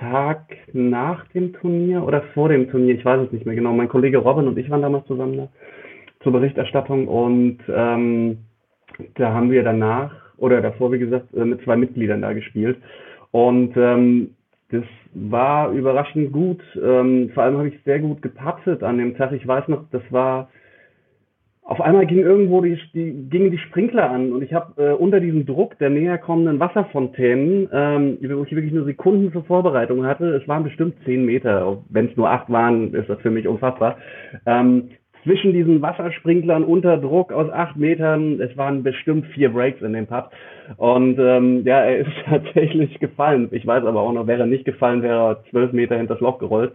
Tag nach dem Turnier oder vor dem Turnier, ich weiß es nicht mehr genau, mein Kollege Robin und ich waren damals zusammen da zur Berichterstattung und ähm, da haben wir danach oder davor, wie gesagt, äh, mit zwei Mitgliedern da gespielt und ähm, das war überraschend gut. Ähm, vor allem habe ich sehr gut gepattet an dem Tag. Ich weiß noch, das war auf einmal ging irgendwo die, die, gingen die Sprinkler an und ich habe äh, unter diesem Druck der näher kommenden Wasserfontänen, ähm, wo ich wirklich nur Sekunden zur Vorbereitung hatte, es waren bestimmt zehn Meter, wenn es nur acht waren, ist das für mich unfassbar. Ähm, zwischen diesen Wassersprinklern unter Druck aus acht Metern, es waren bestimmt vier Breaks in dem Putt. Und ähm, ja, er ist [laughs] tatsächlich gefallen. Ich weiß aber auch noch, wäre er nicht gefallen, wäre er zwölf Meter hinter das Loch gerollt.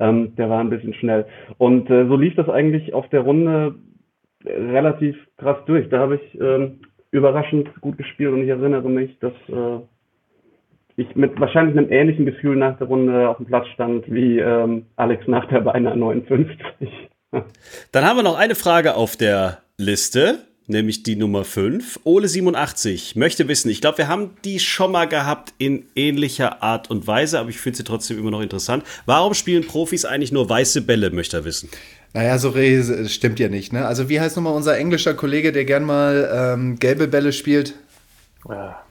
Ähm, der war ein bisschen schnell. Und äh, so lief das eigentlich auf der Runde relativ krass durch. Da habe ich ähm, überraschend gut gespielt und ich erinnere mich, dass äh, ich mit wahrscheinlich einem ähnlichen Gefühl nach der Runde auf dem Platz stand wie ähm, Alex nach der beinahe 59. [laughs] Dann haben wir noch eine Frage auf der Liste, nämlich die Nummer 5. Ole87 möchte wissen, ich glaube, wir haben die schon mal gehabt in ähnlicher Art und Weise, aber ich finde sie trotzdem immer noch interessant. Warum spielen Profis eigentlich nur weiße Bälle, möchte er wissen. Naja, so stimmt ja nicht. Ne? Also wie heißt nochmal unser englischer Kollege, der gern mal ähm, gelbe Bälle spielt? Ja.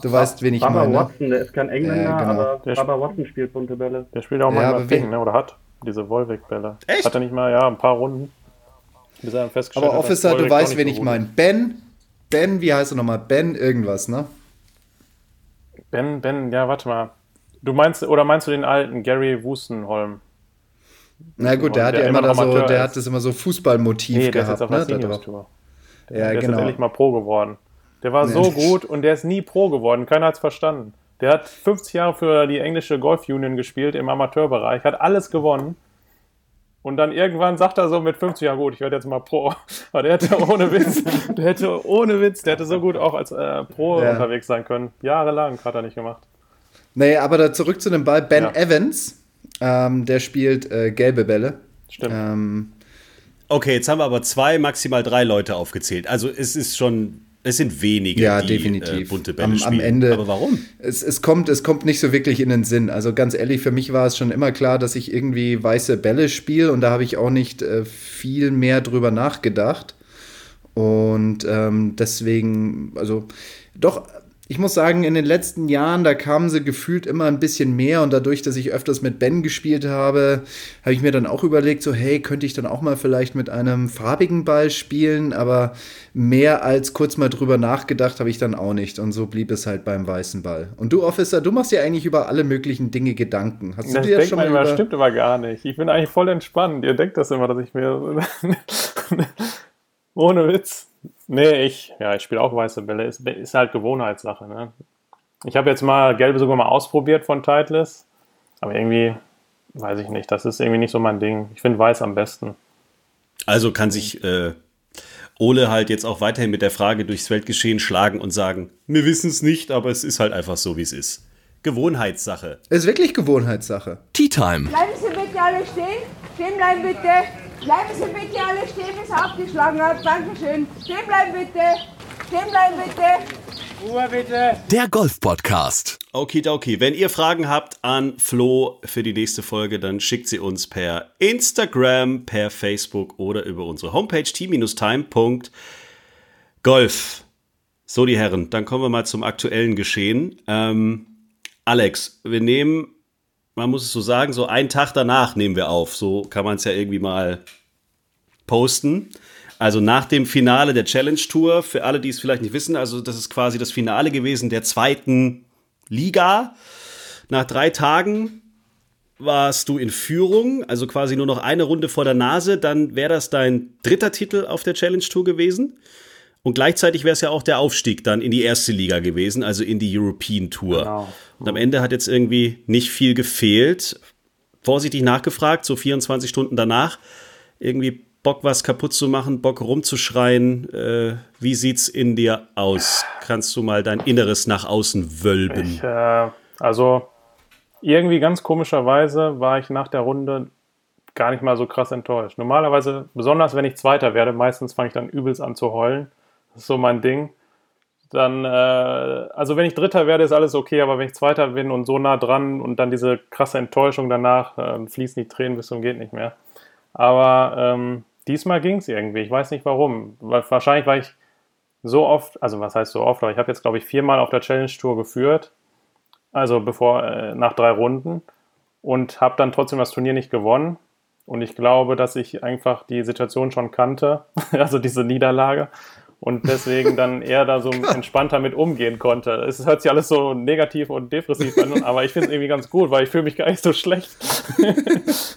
Du weißt, wen ich Baba meine. Watson, der ist kein Engländer, Ja, genau. aber Der Baba Watson spielt bunte Bälle. Der spielt auch Ja, manchmal aber wer- Ping, ne? oder hat diese Volvic-Bälle. Echt? Hat er nicht mal, ja, ein paar Runden. Bis er festgestellt Aber hat, Officer, du weißt, wen ich meine. Ben, Ben, wie heißt er nochmal? Ben irgendwas, ne? Ben, Ben, ja, warte mal. Du meinst, oder meinst du den alten Gary Wustenholm? Na gut, der hat Der ja immer da so, Amateur der ist. hat das immer so Fußballmotiv Nee, der ist jetzt gehabt, auf der ne? Tour. Ja, der ist genau. jetzt endlich mal Pro geworden. Der war so gut und der ist nie Pro geworden. Keiner hat es verstanden. Der hat 50 Jahre für die englische Golf Union gespielt im Amateurbereich, hat alles gewonnen. Und dann irgendwann sagt er so mit 50, ja gut, ich werde jetzt mal Pro. [laughs] Aber der hätte ohne Witz, der hätte ohne Witz, der hätte so gut auch als äh, Pro Ja. unterwegs sein können. Jahrelang hat er nicht gemacht. Nee, aber da zurück zu dem Ball. Ben Ja. Evans, ähm, der spielt äh, gelbe Bälle. Stimmt. Ähm, Okay, jetzt haben wir aber zwei, maximal drei Leute aufgezählt. Also es ist schon, es sind wenige, Ja, die definitiv. Äh, bunte Bälle Am- am spielen. Ende- aber warum? es, es, kommt, es kommt nicht so wirklich in den Sinn. Also ganz ehrlich, für mich war es schon immer klar, dass ich irgendwie weiße Bälle spiele und da habe ich auch nicht äh, viel mehr drüber nachgedacht. Und ähm, deswegen, also doch, ich muss sagen, in den letzten Jahren, da kamen sie gefühlt immer ein bisschen mehr und dadurch, dass ich öfters mit Ben gespielt habe, habe ich mir dann auch überlegt, so hey, könnte ich dann auch mal vielleicht mit einem farbigen Ball spielen, aber mehr als kurz mal drüber nachgedacht habe ich dann auch nicht und so blieb es halt beim weißen Ball. Und du, Officer, du machst dir eigentlich über alle möglichen Dinge Gedanken. Hast du Das dir denkt schon mal immer, über... stimmt aber gar nicht. Ich bin eigentlich voll entspannt. Ihr denkt das immer, dass ich mir. [laughs] Ohne Witz. Nee, ich, ja, ich spiele auch weiße Bälle. Ist, ist halt Gewohnheitssache, ne? Ich habe jetzt mal gelbe sogar mal ausprobiert von Titleist, aber irgendwie weiß ich nicht. Das ist irgendwie nicht so mein Ding. Ich finde weiß am besten. Also kann sich äh, Ole halt jetzt auch weiterhin mit der Frage durchs Weltgeschehen schlagen und sagen, wir wissen es nicht, aber es ist halt einfach so, wie es ist. Gewohnheitssache. Ist wirklich Gewohnheitssache. Tea Time. Bleiben Sie bitte alle stehen. Stehen bleiben bitte. Bleiben Sie bitte alle stehen, bis er aufgeschlagen hat. Dankeschön. Stehen bleiben bitte. Stehen bleiben bitte. Ruhe bitte. Der Golf Podcast. Okidoki. Wenn ihr Fragen habt an Flo für die nächste Folge, dann schickt sie uns per Instagram, per Facebook oder über unsere Homepage t-time.golf. So, die Herren, dann kommen wir mal zum aktuellen Geschehen. Ähm, Alex, wir nehmen, man muss es so sagen, so einen Tag danach nehmen wir auf. So kann man es ja irgendwie mal posten. Also nach dem Finale der Challenge Tour, für alle, die es vielleicht nicht wissen, also das ist quasi das Finale gewesen der zweiten Liga. Nach drei Tagen warst du in Führung, also quasi nur noch eine Runde vor der Nase, dann wäre das dein dritter Titel auf der Challenge Tour gewesen. Und gleichzeitig wäre es ja auch der Aufstieg dann in die erste Liga gewesen, also in die European Tour. Genau. Und am Ende hat jetzt irgendwie nicht viel gefehlt. Vorsichtig nachgefragt, so 24 Stunden danach, irgendwie Bock was kaputt zu machen, Bock rumzuschreien. Äh, wie sieht's in dir aus? Kannst du mal dein Inneres nach außen wölben? Ich, äh, also irgendwie ganz komischerweise war ich nach der Runde gar nicht mal so krass enttäuscht. Normalerweise, besonders wenn ich Zweiter werde, meistens fange ich dann übelst an zu heulen. Das ist so mein Ding. Dann, äh, also wenn ich Dritter werde, ist alles okay, aber wenn ich Zweiter bin und so nah dran und dann diese krasse Enttäuschung danach, äh, fließen die Tränen bis zum geht nicht mehr. Aber ähm, diesmal ging es irgendwie. Ich weiß nicht warum. Wahrscheinlich war ich so oft, also was heißt so oft, aber ich habe jetzt, glaube ich, viermal auf der Challenge Tour geführt. Also bevor, äh, nach drei Runden. Und habe dann trotzdem das Turnier nicht gewonnen. Und ich glaube, dass ich einfach die Situation schon kannte, [laughs] also diese Niederlage. Und deswegen dann eher da so [laughs] entspannter mit umgehen konnte. Es hört sich alles so negativ und depressiv an, aber ich finde es irgendwie ganz gut, weil ich fühle mich gar nicht so schlecht. [laughs]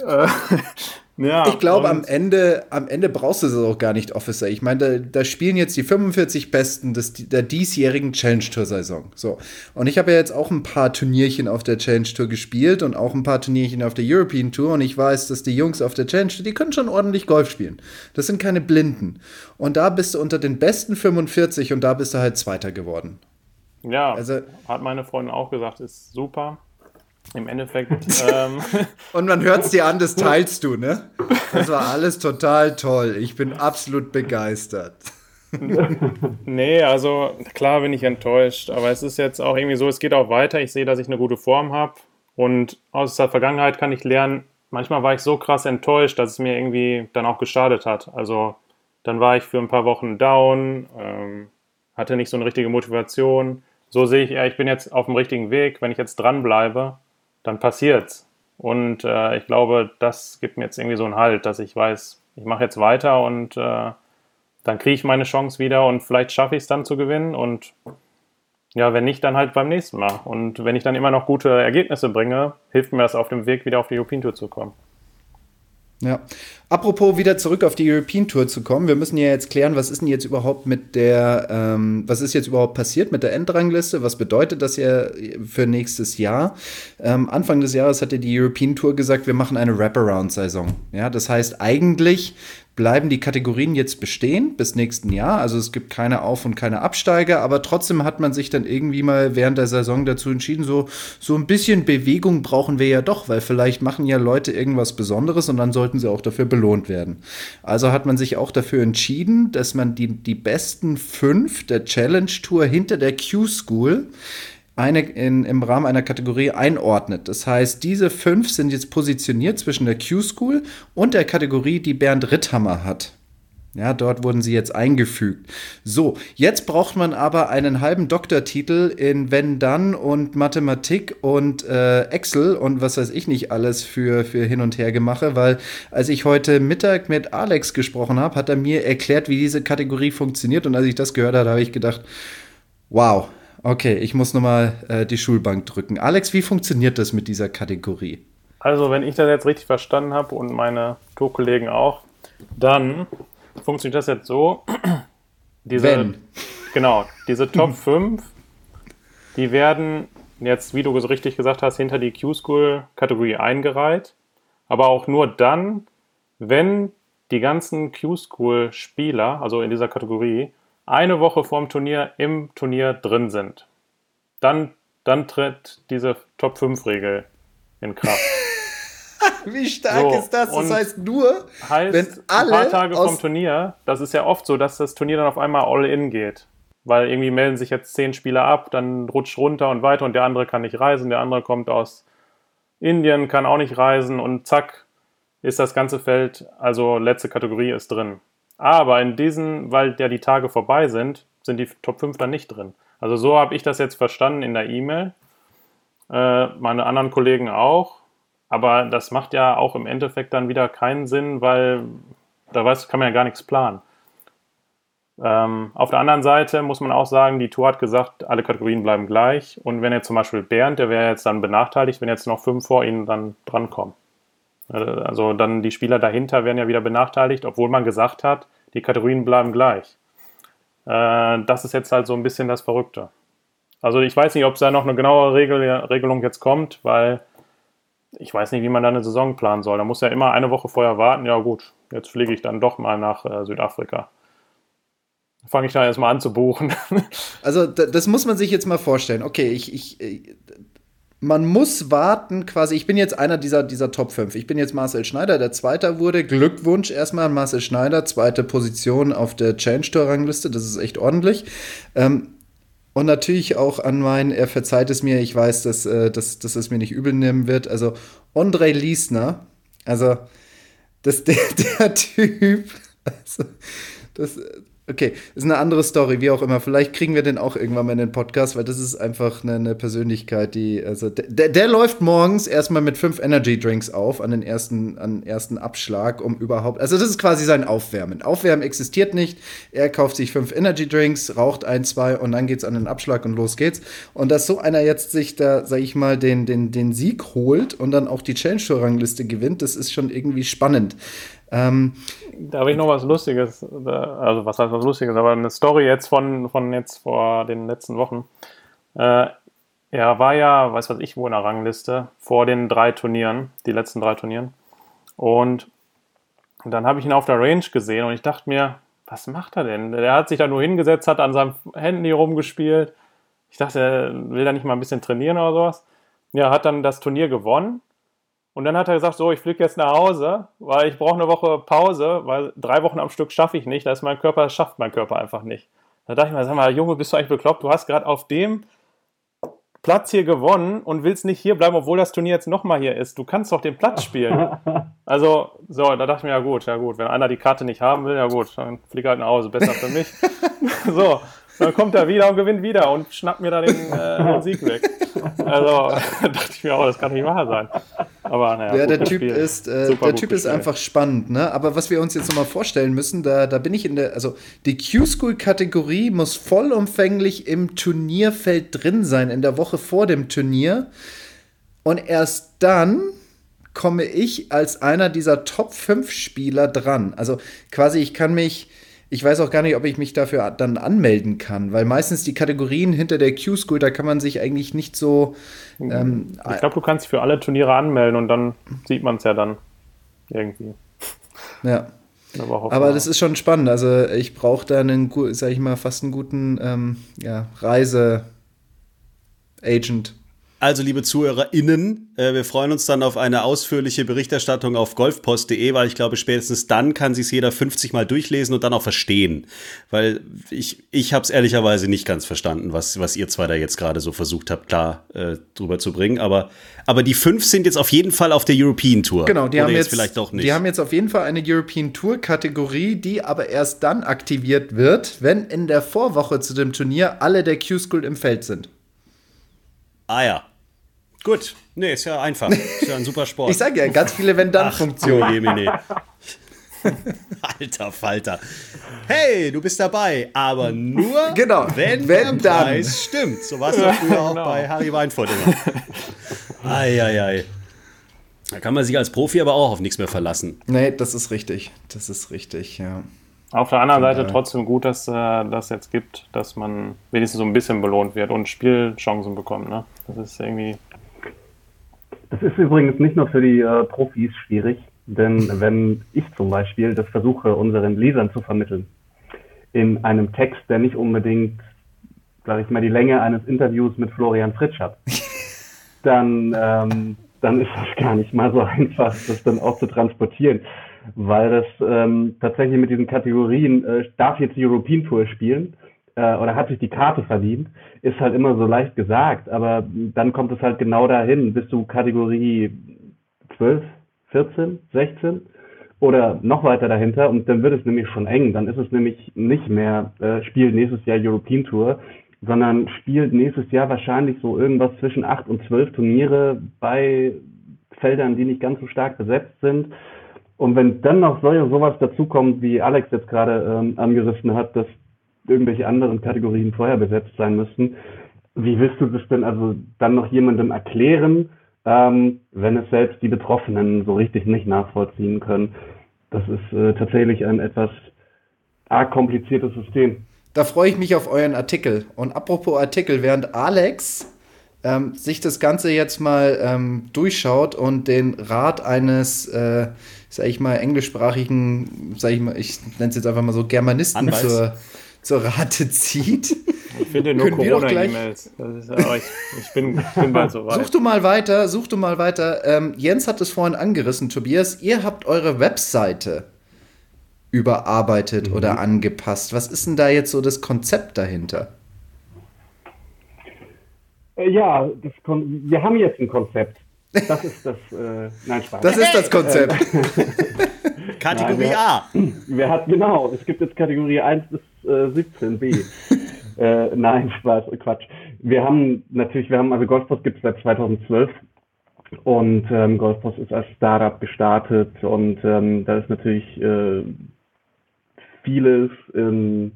[laughs] Ja, Ich glaube, am Ende, am Ende brauchst du es auch gar nicht, Officer. Ich meine, da, da spielen jetzt die 45 Besten des, der diesjährigen Challenge Tour Saison. So. Und ich habe ja jetzt auch ein paar Turnierchen auf der Challenge Tour gespielt und auch ein paar Turnierchen auf der European Tour. Und ich weiß, dass die Jungs auf der Challenge Tour, die können schon ordentlich Golf spielen. Das sind keine Blinden. Und da bist du unter den besten 45 und da bist du halt Zweiter geworden. Ja, Also- hat meine Freundin auch gesagt, ist super. Im Endeffekt, ähm, [laughs] Und man hört es dir an, das teilst du, ne? Das war alles total toll. Ich bin absolut begeistert. [laughs] nee, also klar bin ich enttäuscht, aber es ist jetzt auch irgendwie so, es geht auch weiter. Ich sehe, dass ich eine gute Form habe und aus der Vergangenheit kann ich lernen, manchmal war ich so krass enttäuscht, dass es mir irgendwie dann auch geschadet hat. Also dann war ich für ein paar Wochen down, ähm, hatte nicht so eine richtige Motivation. So sehe ich eher, ich bin jetzt auf dem richtigen Weg. Wenn ich jetzt dranbleibe, dann passiert's. Und äh, ich glaube, das gibt mir jetzt irgendwie so einen Halt, dass ich weiß, ich mache jetzt weiter und äh, dann kriege ich meine Chance wieder und vielleicht schaffe ich es dann zu gewinnen und ja, wenn nicht, dann halt beim nächsten Mal. Und wenn ich dann immer noch gute Ergebnisse bringe, hilft mir das auf dem Weg wieder auf die European zu kommen. Ja. Apropos wieder zurück auf die European Tour zu kommen, wir müssen ja jetzt klären, was ist denn jetzt überhaupt mit der, ähm, was ist jetzt überhaupt passiert mit der Endrangliste? Was bedeutet das ja für nächstes Jahr? Ähm, Anfang des Jahres hatte die European Tour gesagt, wir machen eine Wraparound-Saison. Ja, das heißt, eigentlich bleiben die Kategorien jetzt bestehen bis nächsten Jahr. Also es gibt keine Auf- und keine Absteiger, aber trotzdem hat man sich dann irgendwie mal während der Saison dazu entschieden, so, so ein bisschen Bewegung brauchen wir ja doch, weil vielleicht machen ja Leute irgendwas Besonderes und dann sollten sie auch dafür belohnt werden. Also hat man sich auch dafür entschieden, dass man die, die besten fünf der Challenge Tour hinter der Q-School eine in, im Rahmen einer Kategorie einordnet. Das heißt, diese fünf sind jetzt positioniert zwischen der Q-School und der Kategorie, die Bernd Ritthammer hat. Ja, dort wurden sie jetzt eingefügt. So, jetzt braucht man aber einen halben Doktortitel in Wenn dann und Mathematik und äh, Excel und was weiß ich nicht alles für, für hin und her gemache, weil als ich heute Mittag mit Alex gesprochen habe, hat er mir erklärt, wie diese Kategorie funktioniert und als ich das gehört habe, habe ich gedacht, wow, okay, ich muss nochmal äh, die Schulbank drücken. Alex, wie funktioniert das mit dieser Kategorie? Also, wenn ich das jetzt richtig verstanden habe und meine Tourkollegen auch, dann funktioniert das jetzt so. [clears throat] Diese, Wenn. Genau, diese [laughs] Top 5 die werden jetzt, wie du so richtig gesagt hast, hinter die Q-School-Kategorie eingereiht. Aber auch nur dann, wenn die ganzen Q-School-Spieler, also in dieser Kategorie, eine Woche vorm Turnier im Turnier drin sind. Dann, dann tritt diese Top-5-Regel in Kraft. [laughs] Wie stark So, ist das? Das heißt nur, Heißt, wenn alle ein paar Tage vom Turnier, das ist ja oft so, dass das Turnier dann auf einmal all-in geht. Weil irgendwie melden sich jetzt zehn Spieler ab, dann rutscht runter und weiter und der andere kann nicht reisen, der andere kommt aus Indien, kann auch nicht reisen und zack, ist das ganze Feld, also letzte Kategorie ist drin. Aber in diesen, weil ja die Tage vorbei sind, sind die Top 5 dann nicht drin. Also so habe ich das jetzt verstanden in der E-Mail. Äh, meine anderen Kollegen auch. Aber das macht ja auch im Endeffekt dann wieder keinen Sinn, weil da weiß, kann man ja gar nichts planen. Ähm, auf der anderen Seite muss man auch sagen, die Tour hat gesagt, alle Kategorien bleiben gleich. Und wenn jetzt zum Beispiel Bernd, der wäre jetzt dann benachteiligt, wenn jetzt noch fünf vor ihnen dann drankommen. Äh, Also dann die Spieler dahinter werden ja wieder benachteiligt, obwohl man gesagt hat, die Kategorien bleiben gleich. Äh, das ist jetzt halt so ein bisschen das Verrückte. Also ich weiß nicht, ob es da noch eine genauere Regel, Regelung jetzt kommt, weil ich weiß nicht, wie man da eine Saison planen soll. Da muss ja immer eine Woche vorher warten. Ja gut, jetzt fliege ich dann doch mal nach äh, Südafrika. Fange ich da erstmal an zu buchen. [laughs] Also da, das muss man sich jetzt mal vorstellen. Okay, ich, ich, äh, man muss warten quasi. Ich bin jetzt einer dieser, dieser Top 5. Ich bin jetzt Marcel Schneider, der Zweiter wurde. Glückwunsch erstmal an Marcel Schneider, zweite Position auf der Change Tour Rangliste. Das ist echt ordentlich. Ähm, und natürlich auch an meinen, er verzeiht es mir, ich weiß, dass, äh, dass, dass es mir nicht übel nehmen wird. Also André Liesner, also das, [laughs] der, der Typ, also, das, okay, ist eine andere Story, wie auch immer. Vielleicht kriegen wir den auch irgendwann mal in den Podcast, weil das ist einfach eine, eine Persönlichkeit, die, also der, der, läuft morgens erstmal mit fünf Energy Drinks auf an den ersten, an ersten Abschlag, um überhaupt, also das ist quasi sein Aufwärmen. Aufwärmen existiert nicht. Er kauft sich fünf Energy Drinks, raucht ein, zwei und dann geht's an den Abschlag und los geht's. Und dass so einer jetzt sich da, sag ich mal, den, den, den Sieg holt und dann auch die Challenge Tour Rangliste gewinnt, das ist schon irgendwie spannend. Ähm, Da habe ich noch was Lustiges, also was heißt was Lustiges, aber eine Story jetzt von, von jetzt vor den letzten Wochen. Äh, er war ja, weiß was ich, wo in der Rangliste vor den drei Turnieren, die letzten drei Turnieren. Und dann habe ich ihn auf der Range gesehen und ich dachte mir, was macht er denn? Der hat sich da nur hingesetzt, hat an seinem Handy rumgespielt. Ich dachte, er will da nicht mal ein bisschen trainieren oder sowas. Ja, hat dann das Turnier gewonnen und dann hat er gesagt, so, ich fliege jetzt nach Hause, weil ich brauche eine Woche Pause, weil drei Wochen am Stück schaffe ich nicht. Da ist mein Körper, das schafft mein Körper einfach nicht. Da dachte ich mir, sag mal, Junge, bist du eigentlich bekloppt? Du hast gerade auf dem Platz hier gewonnen und willst nicht hier bleiben, obwohl das Turnier jetzt nochmal hier ist. Du kannst doch den Platz spielen. [laughs] Also, so, da dachte ich mir, ja gut, ja gut, wenn einer die Karte nicht haben will, ja gut, dann flieg halt nach Hause, besser für mich. [laughs] so, dann kommt er wieder und gewinnt wieder und schnappt mir da den, äh, den Sieg weg. Also, [laughs] dachte ich mir auch, das kann nicht wahr sein. Aber naja, Ja, der Typ gespielt. ist, äh, der Typ ist einfach spannend, ne? Aber was wir uns jetzt nochmal vorstellen müssen, da, da bin ich in der, also die Q-School-Kategorie muss vollumfänglich im Turnierfeld drin sein, in der Woche vor dem Turnier. Und erst dann komme ich als einer dieser Top 5 Spieler dran. Also quasi, ich kann mich, ich weiß auch gar nicht, ob ich mich dafür dann anmelden kann, weil meistens die Kategorien hinter der Q-School, da kann man sich eigentlich nicht so. Ähm, Ich glaube, du kannst dich für alle Turniere anmelden und dann sieht man es ja dann irgendwie. ja. Aber, Aber das ist schon spannend. Also ich brauche da einen, sag ich mal, fast einen guten ähm, ja, Reise-Agent. Also, liebe ZuhörerInnen, äh, wir freuen uns dann auf eine ausführliche Berichterstattung auf golfpost.de, weil ich glaube, spätestens dann kann sich jeder 50 Mal durchlesen und dann auch verstehen. Weil ich, ich habe es ehrlicherweise nicht ganz verstanden, was, was ihr zwei da jetzt gerade so versucht habt, klar äh, drüber zu bringen. Aber, aber die fünf sind jetzt auf jeden Fall auf der European Tour. Genau, die Oder haben jetzt, vielleicht doch nicht. die haben jetzt auf jeden Fall eine European Tour Kategorie, die aber erst dann aktiviert wird, wenn in der Vorwoche zu dem Turnier alle der Q-School im Feld sind. ah ja. Gut. Nee, ist ja einfach. Ist ja ein super Sport. [laughs] Ich sage ja, ganz viele Wenn-Dann-Funktionen. [laughs] Alter Falter. Hey, du bist dabei, aber nur, Genau, wenn, wenn der dann. Preis stimmt. So war es doch früher auch Genau. bei Harry Weinfurt immer. Eieiei. Da kann man sich als Profi aber auch auf nichts mehr verlassen. Nee, das ist richtig. Das ist richtig, ja. Auf der anderen Seite trotzdem gut, dass äh, das jetzt gibt, dass man wenigstens so ein bisschen belohnt wird und Spielchancen bekommt. Ne? Das ist irgendwie. Das ist übrigens nicht nur für die äh, Profis schwierig, denn wenn ich zum Beispiel das versuche, unseren Lesern zu vermitteln, in einem Text, der nicht unbedingt, sage ich mal, die Länge eines Interviews mit Florian Fritsch hat, [laughs] dann, ähm, dann ist das gar nicht mal so einfach, das dann auch zu transportieren weil das ähm, tatsächlich mit diesen Kategorien, äh, darf jetzt die European Tour spielen äh, oder hat sich die Karte verdient, ist halt immer so leicht gesagt, aber dann kommt es halt genau dahin, bist du Kategorie 12, 14, 16 oder noch weiter dahinter und dann wird es nämlich schon eng, dann ist es nämlich nicht mehr äh, spielt nächstes Jahr European Tour, sondern spielt nächstes Jahr wahrscheinlich so irgendwas zwischen 8 und 12 Turniere bei Feldern, die nicht ganz so stark besetzt sind. Und wenn dann noch solche sowas dazukommt, wie Alex jetzt gerade ähm, angerissen hat, dass irgendwelche anderen Kategorien vorher besetzt sein müssten, wie willst du das denn also dann noch jemandem erklären, ähm, wenn es selbst die Betroffenen so richtig nicht nachvollziehen können? Das ist äh, tatsächlich ein etwas arg kompliziertes System. Da freue ich mich auf euren Artikel. Und apropos Artikel, während Alex ähm, sich das Ganze jetzt mal ähm, durchschaut und den Rat eines äh, sag ich mal, englischsprachigen, sag ich mal, ich nenne es jetzt einfach mal so Germanisten zur, zur Rate zieht. Ich finde nur Corona-E-Mails. Ich, ich, bin, ich bin bald soweit. Such du mal weiter, such du mal weiter. Ähm, Jens hat es vorhin angerissen, Tobias. Ihr habt eure Webseite überarbeitet mhm. oder angepasst. Was ist denn da jetzt so das Konzept dahinter? Äh, ja, das wir haben jetzt ein Konzept. Das ist das, äh, nein, Spaß. Das ist das Konzept. [laughs] Kategorie nein, wir, A. [clears throat] Wir hatten, genau, es gibt jetzt Kategorie 1 bis äh, 17b. [laughs] äh, nein, Spaß, Quatsch. Wir haben natürlich, wir haben, also Golfpost gibt es seit 2012 und ähm, Golfpost ist als Startup gestartet und ähm, da ist natürlich äh, vieles ähm,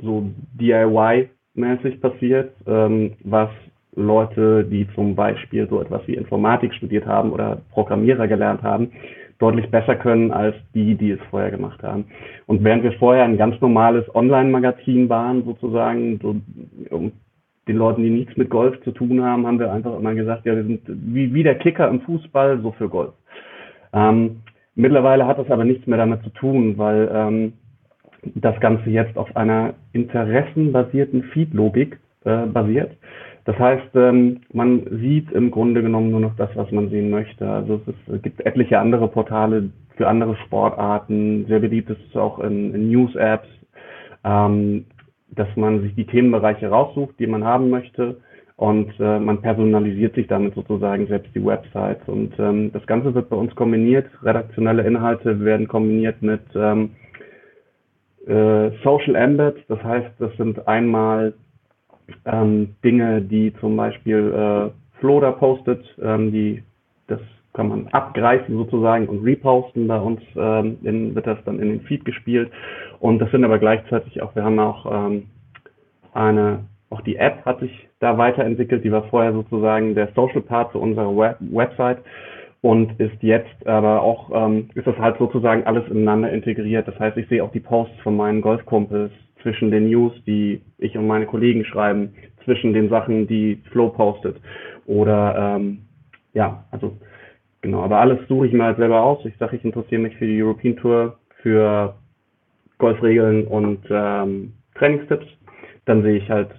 so DIY-mäßig passiert, ähm, was Leute, die zum Beispiel so etwas wie Informatik studiert haben oder Programmierer gelernt haben, deutlich besser können als die, die es vorher gemacht haben. Und während wir vorher ein ganz normales Online-Magazin waren, sozusagen, so, um den Leuten, die nichts mit Golf zu tun haben, haben wir einfach immer gesagt, ja, wir sind wie, wie der Kicker im Fußball, so für Golf. Ähm, mittlerweile hat das aber nichts mehr damit zu tun, weil ähm, das Ganze jetzt auf einer interessenbasierten Feed-Logik äh, basiert. Das heißt, ähm, man sieht im Grunde genommen nur noch das, was man sehen möchte. Also es, ist, es gibt etliche andere Portale für andere Sportarten. Sehr beliebt ist es auch in, in News-Apps, ähm, dass man sich die Themenbereiche raussucht, die man haben möchte. Und äh, man personalisiert sich damit sozusagen selbst die Websites. Und ähm, das Ganze wird bei uns kombiniert. Redaktionelle Inhalte werden kombiniert mit ähm, äh, Social Embeds. Das heißt, das sind einmal ähm, Dinge, die zum Beispiel äh, Flo da postet, ähm, die das kann man abgreifen sozusagen und reposten. Bei uns ähm, in, wird das dann in den Feed gespielt. Und das sind aber gleichzeitig auch, wir haben auch ähm, eine, auch die App hat sich da weiterentwickelt. Die war vorher sozusagen der Social Part zu unserer Web Website und ist jetzt aber auch, ähm, ist das halt sozusagen alles ineinander integriert. Das heißt, ich sehe auch die Posts von meinen Golfkumpels zwischen den News, die ich und meine Kollegen schreiben, zwischen den Sachen, die Flow postet. Oder ähm, ja, also genau, aber alles suche ich mir halt selber aus. Ich sage, ich interessiere mich für die European Tour, für Golfregeln und ähm, Trainingstipps. Dann sehe ich halt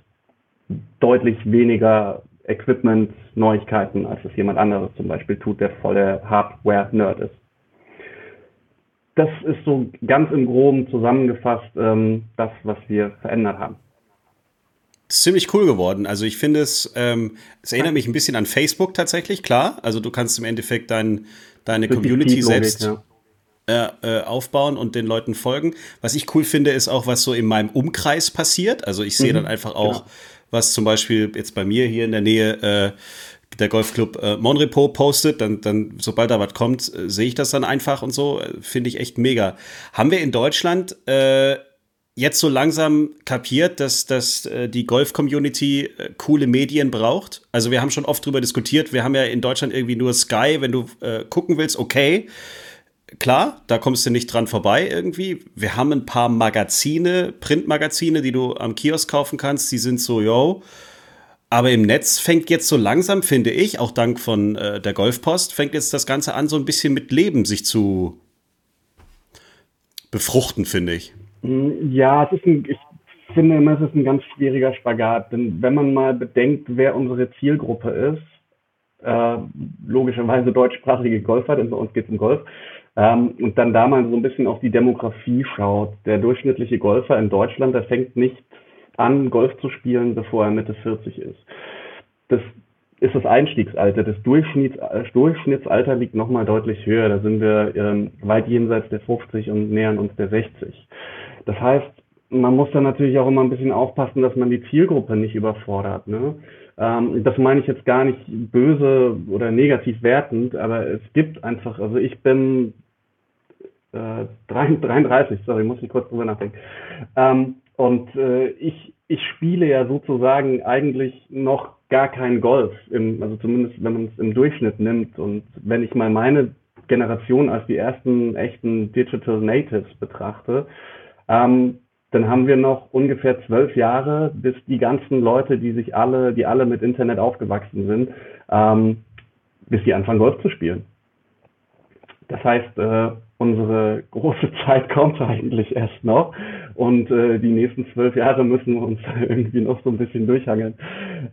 deutlich weniger Equipment-Neuigkeiten, als es jemand anderes zum Beispiel tut, der volle Hardware-Nerd ist das ist so ganz im Groben zusammengefasst ähm, das, was wir verändert haben. Das ist ziemlich cool geworden. Also ich finde es, ähm, es erinnert mich ein bisschen an Facebook tatsächlich, klar. Also du kannst im Endeffekt dein, deine Community selbst ja. äh, äh, aufbauen und den Leuten folgen. Was ich cool finde, ist auch, was so in meinem Umkreis passiert. Also ich sehe mhm, dann einfach auch, genau. was zum Beispiel jetzt bei mir hier in der Nähe äh, der Golfclub äh, Monrepo postet, dann, dann, sobald da was kommt, äh, sehe ich das dann einfach und so. Äh, finde ich echt mega. Haben wir in Deutschland äh, jetzt so langsam kapiert, dass, dass äh, die Golf-Community coole Medien braucht? Also wir haben schon oft drüber diskutiert, wir haben ja in Deutschland irgendwie nur Sky, wenn du gucken willst, okay. klar, da kommst du nicht dran vorbei irgendwie. Wir haben ein paar Magazine, Printmagazine, die du am Kiosk kaufen kannst, die sind so, yo. Aber im Netz fängt jetzt so langsam, finde ich, auch dank von äh, der Golfpost, fängt jetzt das Ganze an, so ein bisschen mit Leben sich zu befruchten, finde ich. Mm, ja, es ist ein, ich finde immer, es ist ein ganz schwieriger Spagat. Denn wenn man mal bedenkt, wer unsere Zielgruppe ist, äh, logischerweise deutschsprachige Golfer, denn bei uns geht es um Golf, ähm, und dann da mal so ein bisschen auf die Demografie schaut. Der durchschnittliche Golfer in Deutschland, der fängt nicht an, Golf zu spielen, bevor er Mitte 40 ist. Das ist das Einstiegsalter. Das Durchschnitts Durchschnittsalter liegt nochmal deutlich höher. Da sind wir ähm, weit jenseits der 50 und nähern uns der 60. Das heißt, man muss dann natürlich auch immer ein bisschen aufpassen, dass man die Zielgruppe nicht überfordert. Ne? Ähm, das meine ich jetzt gar nicht böse oder negativ wertend, aber es gibt einfach, also ich bin äh, 33, sorry, muss ich kurz drüber nachdenken. Ähm, und äh, ich, ich spiele ja sozusagen eigentlich noch gar kein Golf, im, also zumindest wenn man es im Durchschnitt nimmt. Und wenn ich mal meine Generation als die ersten echten Digital Natives betrachte, ähm, dann haben wir noch ungefähr zwölf Jahre, bis die ganzen Leute, die sich alle, die alle mit Internet aufgewachsen sind, ähm, bis die anfangen Golf zu spielen. Das heißt, äh, unsere große [laughs] Zeit kommt eigentlich erst noch und äh, die nächsten zwölf Jahre müssen wir uns [laughs] irgendwie noch so ein bisschen durchhangeln.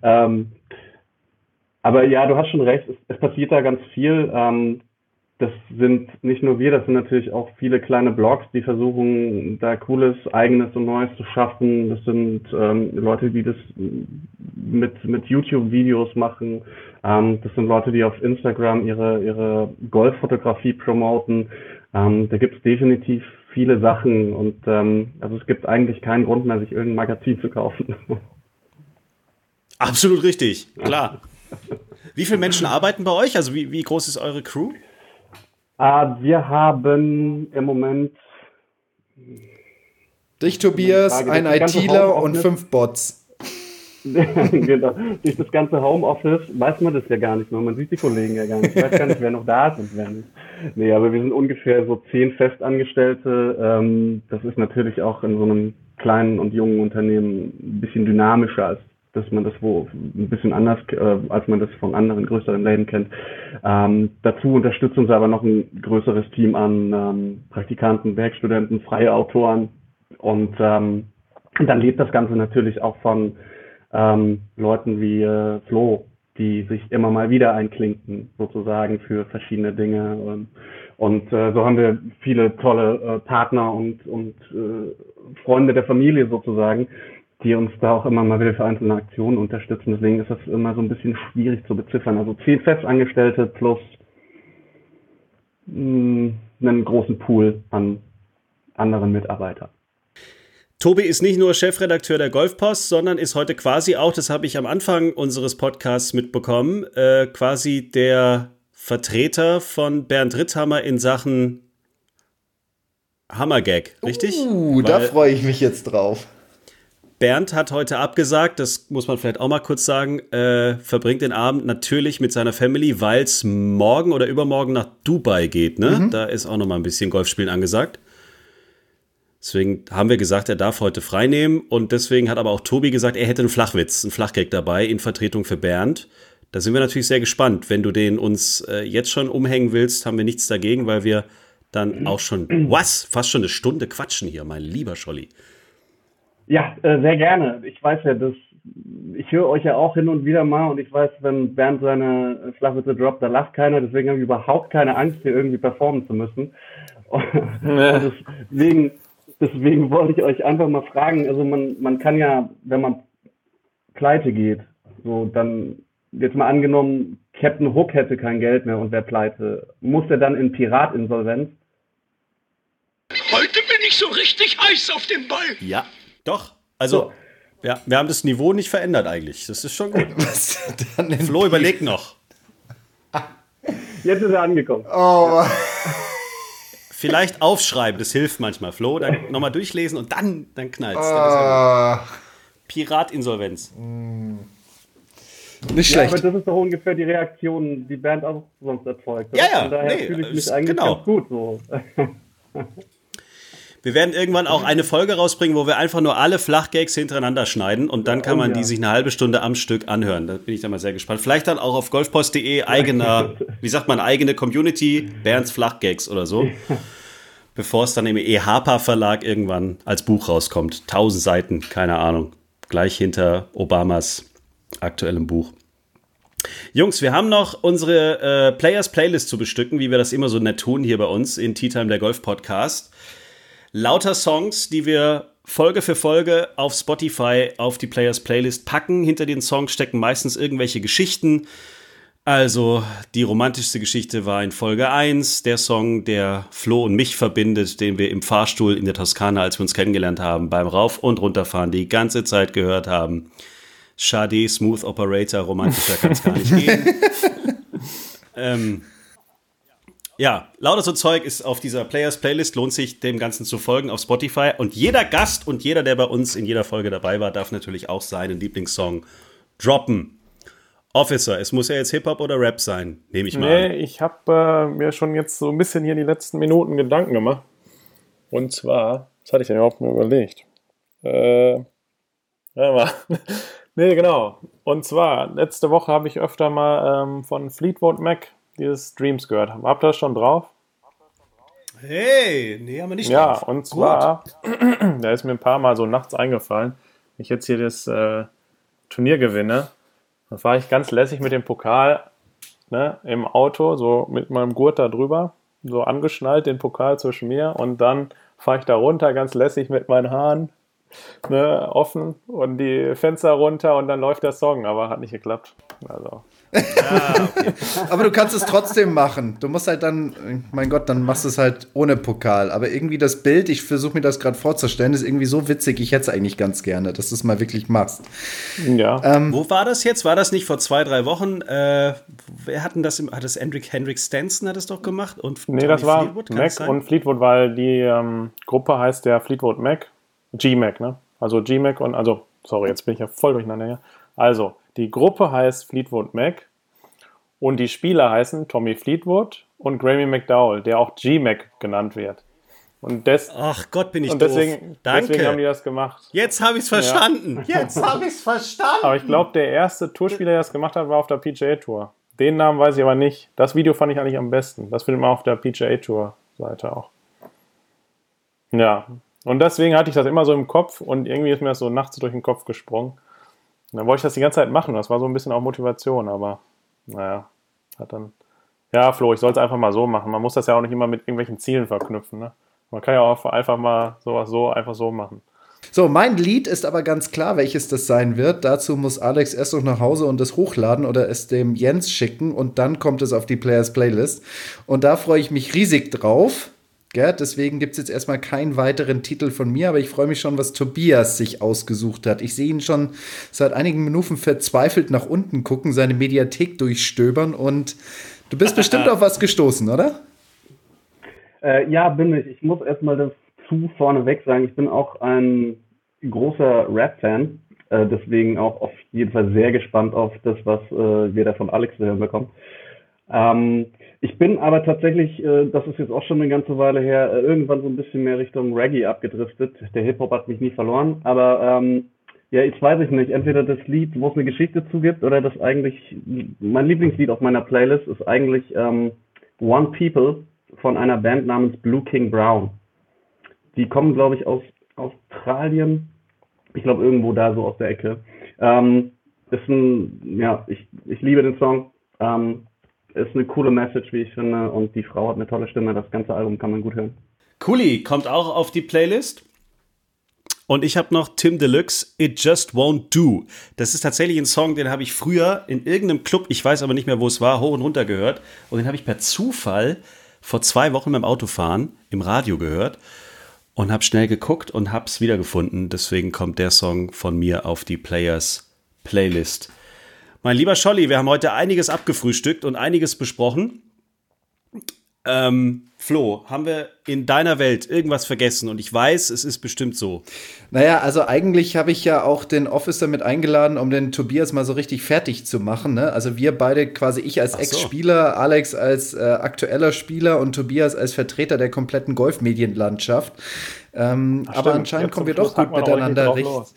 Ähm, aber ja, du hast schon recht, es, es passiert da ganz viel. Ähm, das sind nicht nur wir, das sind natürlich auch viele kleine Blogs, die versuchen, da cooles, eigenes und Neues zu schaffen. Das sind ähm, Leute, die das mit, mit YouTube-Videos machen. Ähm, das sind Leute, die auf Instagram ihre, ihre Golffotografie promoten. Ähm, da gibt es definitiv viele Sachen und ähm, also es gibt eigentlich keinen Grund mehr, sich irgendein Magazin zu kaufen. Absolut richtig, klar. Wie viele Menschen arbeiten bei euch? Also wie, wie groß ist eure Crew? Uh, wir haben im Moment. Dich, Tobias, ein ITler und fünf Bots. [laughs] genau. Durch das ganze Homeoffice weiß man das ja gar nicht mehr. Man sieht die Kollegen ja gar nicht. Ich weiß gar nicht, wer noch da ist und wer nicht. Nee, aber wir sind ungefähr so zehn Festangestellte. Ähm, das ist natürlich auch in so einem kleinen und jungen Unternehmen ein bisschen dynamischer als dass man das wo ein bisschen anders, äh, als man das von anderen größeren Läden kennt. Ähm, dazu unterstützt uns aber noch ein größeres Team an ähm, Praktikanten, Werkstudenten, freie Autoren und ähm, dann lebt das Ganze natürlich auch von ähm, Leuten wie äh, Flo, die sich immer mal wieder einklinken, sozusagen für verschiedene Dinge. Und, und äh, so haben wir viele tolle äh, Partner und, und äh, Freunde der Familie sozusagen, die uns da auch immer mal wieder für einzelne Aktionen unterstützen. Deswegen ist das immer so ein bisschen schwierig zu beziffern. Also zehn Festangestellte plus mh, hm, einen großen Pool an anderen Mitarbeitern. Tobi ist nicht nur Chefredakteur der Golfpost, sondern ist heute quasi auch, das habe ich am Anfang unseres Podcasts mitbekommen, äh, quasi der Vertreter von Bernd Ritthammer in Sachen Hammergag, richtig? Uh, Weil da freue ich mich jetzt drauf. Bernd hat heute abgesagt, das muss man vielleicht auch mal kurz sagen, äh, verbringt den Abend natürlich mit seiner Family, weil es morgen oder übermorgen nach Dubai geht. Ne? Mhm. Da ist auch noch mal ein bisschen Golfspielen angesagt. Deswegen haben wir gesagt, er darf heute frei nehmen. Und deswegen hat aber auch Tobi gesagt, er hätte einen Flachwitz, einen Flachgag dabei in Vertretung für Bernd. Da sind wir natürlich sehr gespannt. Wenn du den uns äh, jetzt schon umhängen willst, haben wir nichts dagegen, weil wir dann auch schon, was, fast schon eine Stunde quatschen hier, mein lieber Scholli. Ja, äh, sehr gerne. Ich weiß ja, dass ich höre euch ja auch hin und wieder mal und ich weiß, wenn Bernd seine Flachwitze droppt, da lacht keiner. Deswegen habe ich überhaupt keine Angst, hier irgendwie performen zu müssen. [laughs] Und [laughs] deswegen, deswegen wollte ich euch einfach mal fragen. Also man, man kann ja, wenn man pleite geht, so dann jetzt mal angenommen, Captain Hook hätte kein Geld mehr und wäre pleite, muss er dann in Piratinsolvenz? Heute bin ich so richtig heiß auf den Ball. Ja. Doch, also. So. Ja, wir haben das Niveau nicht verändert eigentlich. Das ist schon gut. [laughs] Flo, überleg noch. Jetzt ist er angekommen. Oh. Vielleicht aufschreiben, das hilft manchmal. Flo, dann nochmal durchlesen und dann, dann knallt es. Oh. Piratinsolvenz. Nicht Ja, schlecht. aber das ist doch ungefähr die Reaktion, die Band auch sonst erzeugt. Ja, ja, Von daher nee, fühle ich mich eigentlich genau. ganz gut so. [laughs] Wir werden irgendwann auch eine Folge rausbringen, wo wir einfach nur alle Flachgags hintereinander schneiden und dann kann Oh man die sich eine halbe Stunde am Stück anhören. Da bin ich dann mal sehr gespannt. Vielleicht dann auch auf golfpost.de eigener, [laughs] wie sagt man, eigene Community, Bernds Flachgags oder so. Bevor es dann im EHPA Verlag irgendwann als Buch rauskommt. Tausend Seiten, keine Ahnung. Gleich hinter Obamas aktuellem Buch. Jungs, wir haben noch unsere äh, Players Playlist zu bestücken, wie wir das immer so nett tun hier bei uns in Tea Time der Golf Podcast lauter Songs, die wir Folge für Folge auf Spotify auf die Players Playlist packen. Hinter den Songs stecken meistens irgendwelche Geschichten. Also die romantischste Geschichte war in Folge 1, der Song, der Flo und mich verbindet, den wir im Fahrstuhl in der Toskana, als wir uns kennengelernt haben, beim Rauf- und Runterfahren die ganze Zeit gehört haben. Schade, Smooth Operator, romantischer kann es gar nicht gehen. [laughs] ähm, ja, lauter so Zeug ist auf dieser Players Playlist, lohnt sich dem Ganzen zu folgen auf Spotify. Und jeder Gast und jeder, der bei uns in jeder Folge dabei war, darf natürlich auch seinen Lieblingssong droppen. Officer, es muss ja jetzt Hip-Hop oder Rap sein, nehme ich mal Nee, an. ich habe äh, mir schon jetzt so ein bisschen hier die letzten Minuten Gedanken gemacht. Und zwar, was hatte ich denn überhaupt mir überlegt? Äh, ja, mal. [laughs] nee, genau. Und zwar, letzte Woche habe ich öfter mal ähm, von Fleetwood Mac dieses Dreams gehört. Habt ihr das schon drauf? Hey, nee, haben wir nicht Ja, drauf. und zwar, [clears throat] da ist mir ein paar Mal so nachts eingefallen, wenn ich jetzt hier das äh, Turnier gewinne, dann fahre ich ganz lässig mit dem Pokal ne, im Auto, so mit meinem Gurt da drüber, so angeschnallt, den Pokal zwischen mir und dann fahre ich da runter, ganz lässig mit meinen Haaren ne, offen und die Fenster runter und dann läuft der Song, aber hat nicht geklappt. Also, Aber du kannst es trotzdem machen. Du musst halt dann, mein Gott, dann machst du es halt ohne Pokal. Aber irgendwie das Bild, ich versuche mir das gerade vorzustellen, ist irgendwie so witzig. Ich hätte es eigentlich ganz gerne, dass du es mal wirklich machst. ja. Wo war das jetzt? War das nicht vor zwei, drei Wochen? Äh, wer hat denn das? im- Hat das Hendrik, Hendrik Stanton hat es doch gemacht? Und Nee, Tommy das war Fleetwood? Mac und Fleetwood, weil die ähm, Gruppe heißt der Fleetwood Mac. G-Mac, ne? Also G-Mac und, also, sorry, jetzt bin ich ja voll durcheinander hier. Also, die Gruppe heißt Fleetwood Mac und die Spieler heißen Tommy Fleetwood und Grammy McDowell, der auch G-Mac genannt wird. Und, des, Ach Gott, bin ich und doof. deswegen, Danke. deswegen haben die das gemacht. Jetzt habe ich es verstanden. Jetzt [laughs] habe ich es verstanden. Aber ich glaube, der erste Tourspieler, der das gemacht hat, war auf der PGA Tour. Den Namen weiß ich aber nicht. Das Video fand ich eigentlich am besten. Das findet man auf der PGA Tour Seite auch. Ja. Und deswegen hatte ich das immer so im Kopf und irgendwie ist mir das so nachts durch den Kopf gesprungen. Dann wollte ich das die ganze Zeit machen. Das war so ein bisschen auch Motivation, aber naja, hat dann. Ja, Flo, ich soll es einfach mal so machen. Man muss das ja auch nicht immer mit irgendwelchen Zielen verknüpfen. Ne? Man kann ja auch einfach mal sowas so, einfach so machen. So, mein Lied ist aber ganz klar, welches das sein wird. Dazu muss Alex erst noch nach Hause und es hochladen oder es dem Jens schicken und dann kommt es auf die Players Playlist. Und da freue ich mich riesig drauf. Gell? Deswegen gibt es jetzt erstmal keinen weiteren Titel von mir, aber ich freue mich schon, was Tobias sich ausgesucht hat. Ich sehe ihn schon seit einigen Minuten verzweifelt nach unten gucken, seine Mediathek durchstöbern und du bist bestimmt [laughs] auf was gestoßen, oder? Äh, ja, bin ich. Ich muss erstmal das zu vorneweg sagen. Ich bin auch ein großer Rap-Fan. Äh, deswegen auch auf jeden Fall sehr gespannt auf das, was äh, wir da von Alex zu hören bekommen. Ähm, ich bin aber tatsächlich, äh, das ist jetzt auch schon eine ganze Weile her, äh, irgendwann so ein bisschen mehr Richtung Reggae abgedriftet. Der Hip-Hop hat mich nie verloren. Aber ähm, ja, jetzt weiß ich nicht. Entweder das Lied, wo es eine Geschichte zugibt, oder das eigentlich, mein Lieblingslied auf meiner Playlist ist eigentlich ähm, One People von einer Band namens Blue King Brown. Die kommen, glaube ich, aus Australien. Ich glaube, irgendwo da so aus der Ecke. Ähm, ist ein, ja, ich, ich liebe den Song. Ähm, ist eine coole Message, wie ich finde. Und die Frau hat eine tolle Stimme. Das ganze Album kann man gut hören. Cooli kommt auch auf die Playlist. Und ich habe noch Tim Deluxe, It Just Won't Do. Das ist tatsächlich ein Song, den habe ich früher in irgendeinem Club, ich weiß aber nicht mehr, wo es war, hoch und runter gehört. Und den habe ich per Zufall vor zwei Wochen beim Autofahren im Radio gehört und habe schnell geguckt und habe es wiedergefunden. Deswegen kommt der Song von mir auf die Players Playlist. Mein lieber Scholli, wir haben heute einiges abgefrühstückt und einiges besprochen. Ähm, Flo, haben wir in deiner Welt irgendwas vergessen? Und ich weiß, es ist bestimmt so. Naja, also eigentlich habe ich ja auch den Officer mit eingeladen, um den Tobias mal so richtig fertig zu machen. Ne? Also wir beide, quasi ich als so. Ex-Spieler, Alex als äh, aktueller Spieler und Tobias als Vertreter der kompletten Golfmedienlandschaft. Ähm, Ach, aber anscheinend Jetzt kommen wir doch Schluss gut noch richtig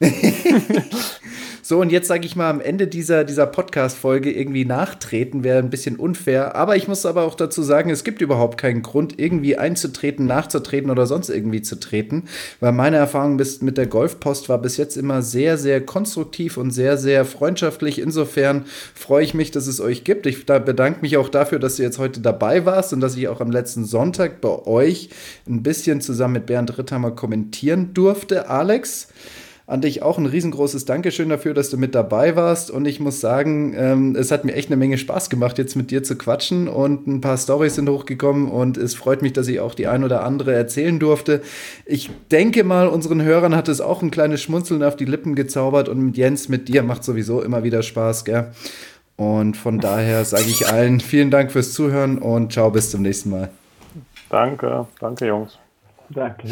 [laughs] [laughs] So, und jetzt sage ich mal, am Ende dieser, dieser Podcast-Folge irgendwie nachtreten wäre ein bisschen unfair. Aber ich muss aber auch dazu sagen, es gibt überhaupt keinen Grund, irgendwie einzutreten, nachzutreten oder sonst irgendwie zu treten. Weil meine Erfahrung bis, mit der Golfpost war bis jetzt immer sehr, sehr konstruktiv und sehr, sehr freundschaftlich. Insofern freue ich mich, dass es euch gibt. Ich da bedanke mich auch dafür, dass du jetzt heute dabei warst und dass ich auch am letzten Sonntag bei euch ein bisschen zusammen mit Bernd Ritthammer kommentieren durfte. Alex, an dich auch ein riesengroßes Dankeschön dafür, dass du mit dabei warst. Und ich muss sagen, ähm, es hat mir echt eine Menge Spaß gemacht, jetzt mit dir zu quatschen. Und ein paar Storys sind hochgekommen. Und es freut mich, dass ich auch die ein oder andere erzählen durfte. Ich denke mal, unseren Hörern hat es auch ein kleines Schmunzeln auf die Lippen gezaubert. Und mit Jens, mit dir macht sowieso immer wieder Spaß, gell? Und von daher sage ich allen vielen Dank fürs Zuhören und ciao, bis zum nächsten Mal. Danke, danke Jungs. Danke.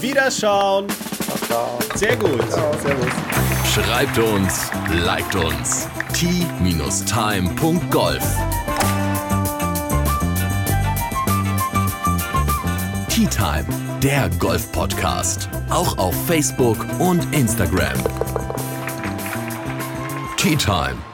Wiederschauen. Ciao. Sehr gut. Schreibt uns, liked uns. t-time.golf Tea Time, der Golf-Podcast. Auch auf Facebook und Instagram. Tea Time.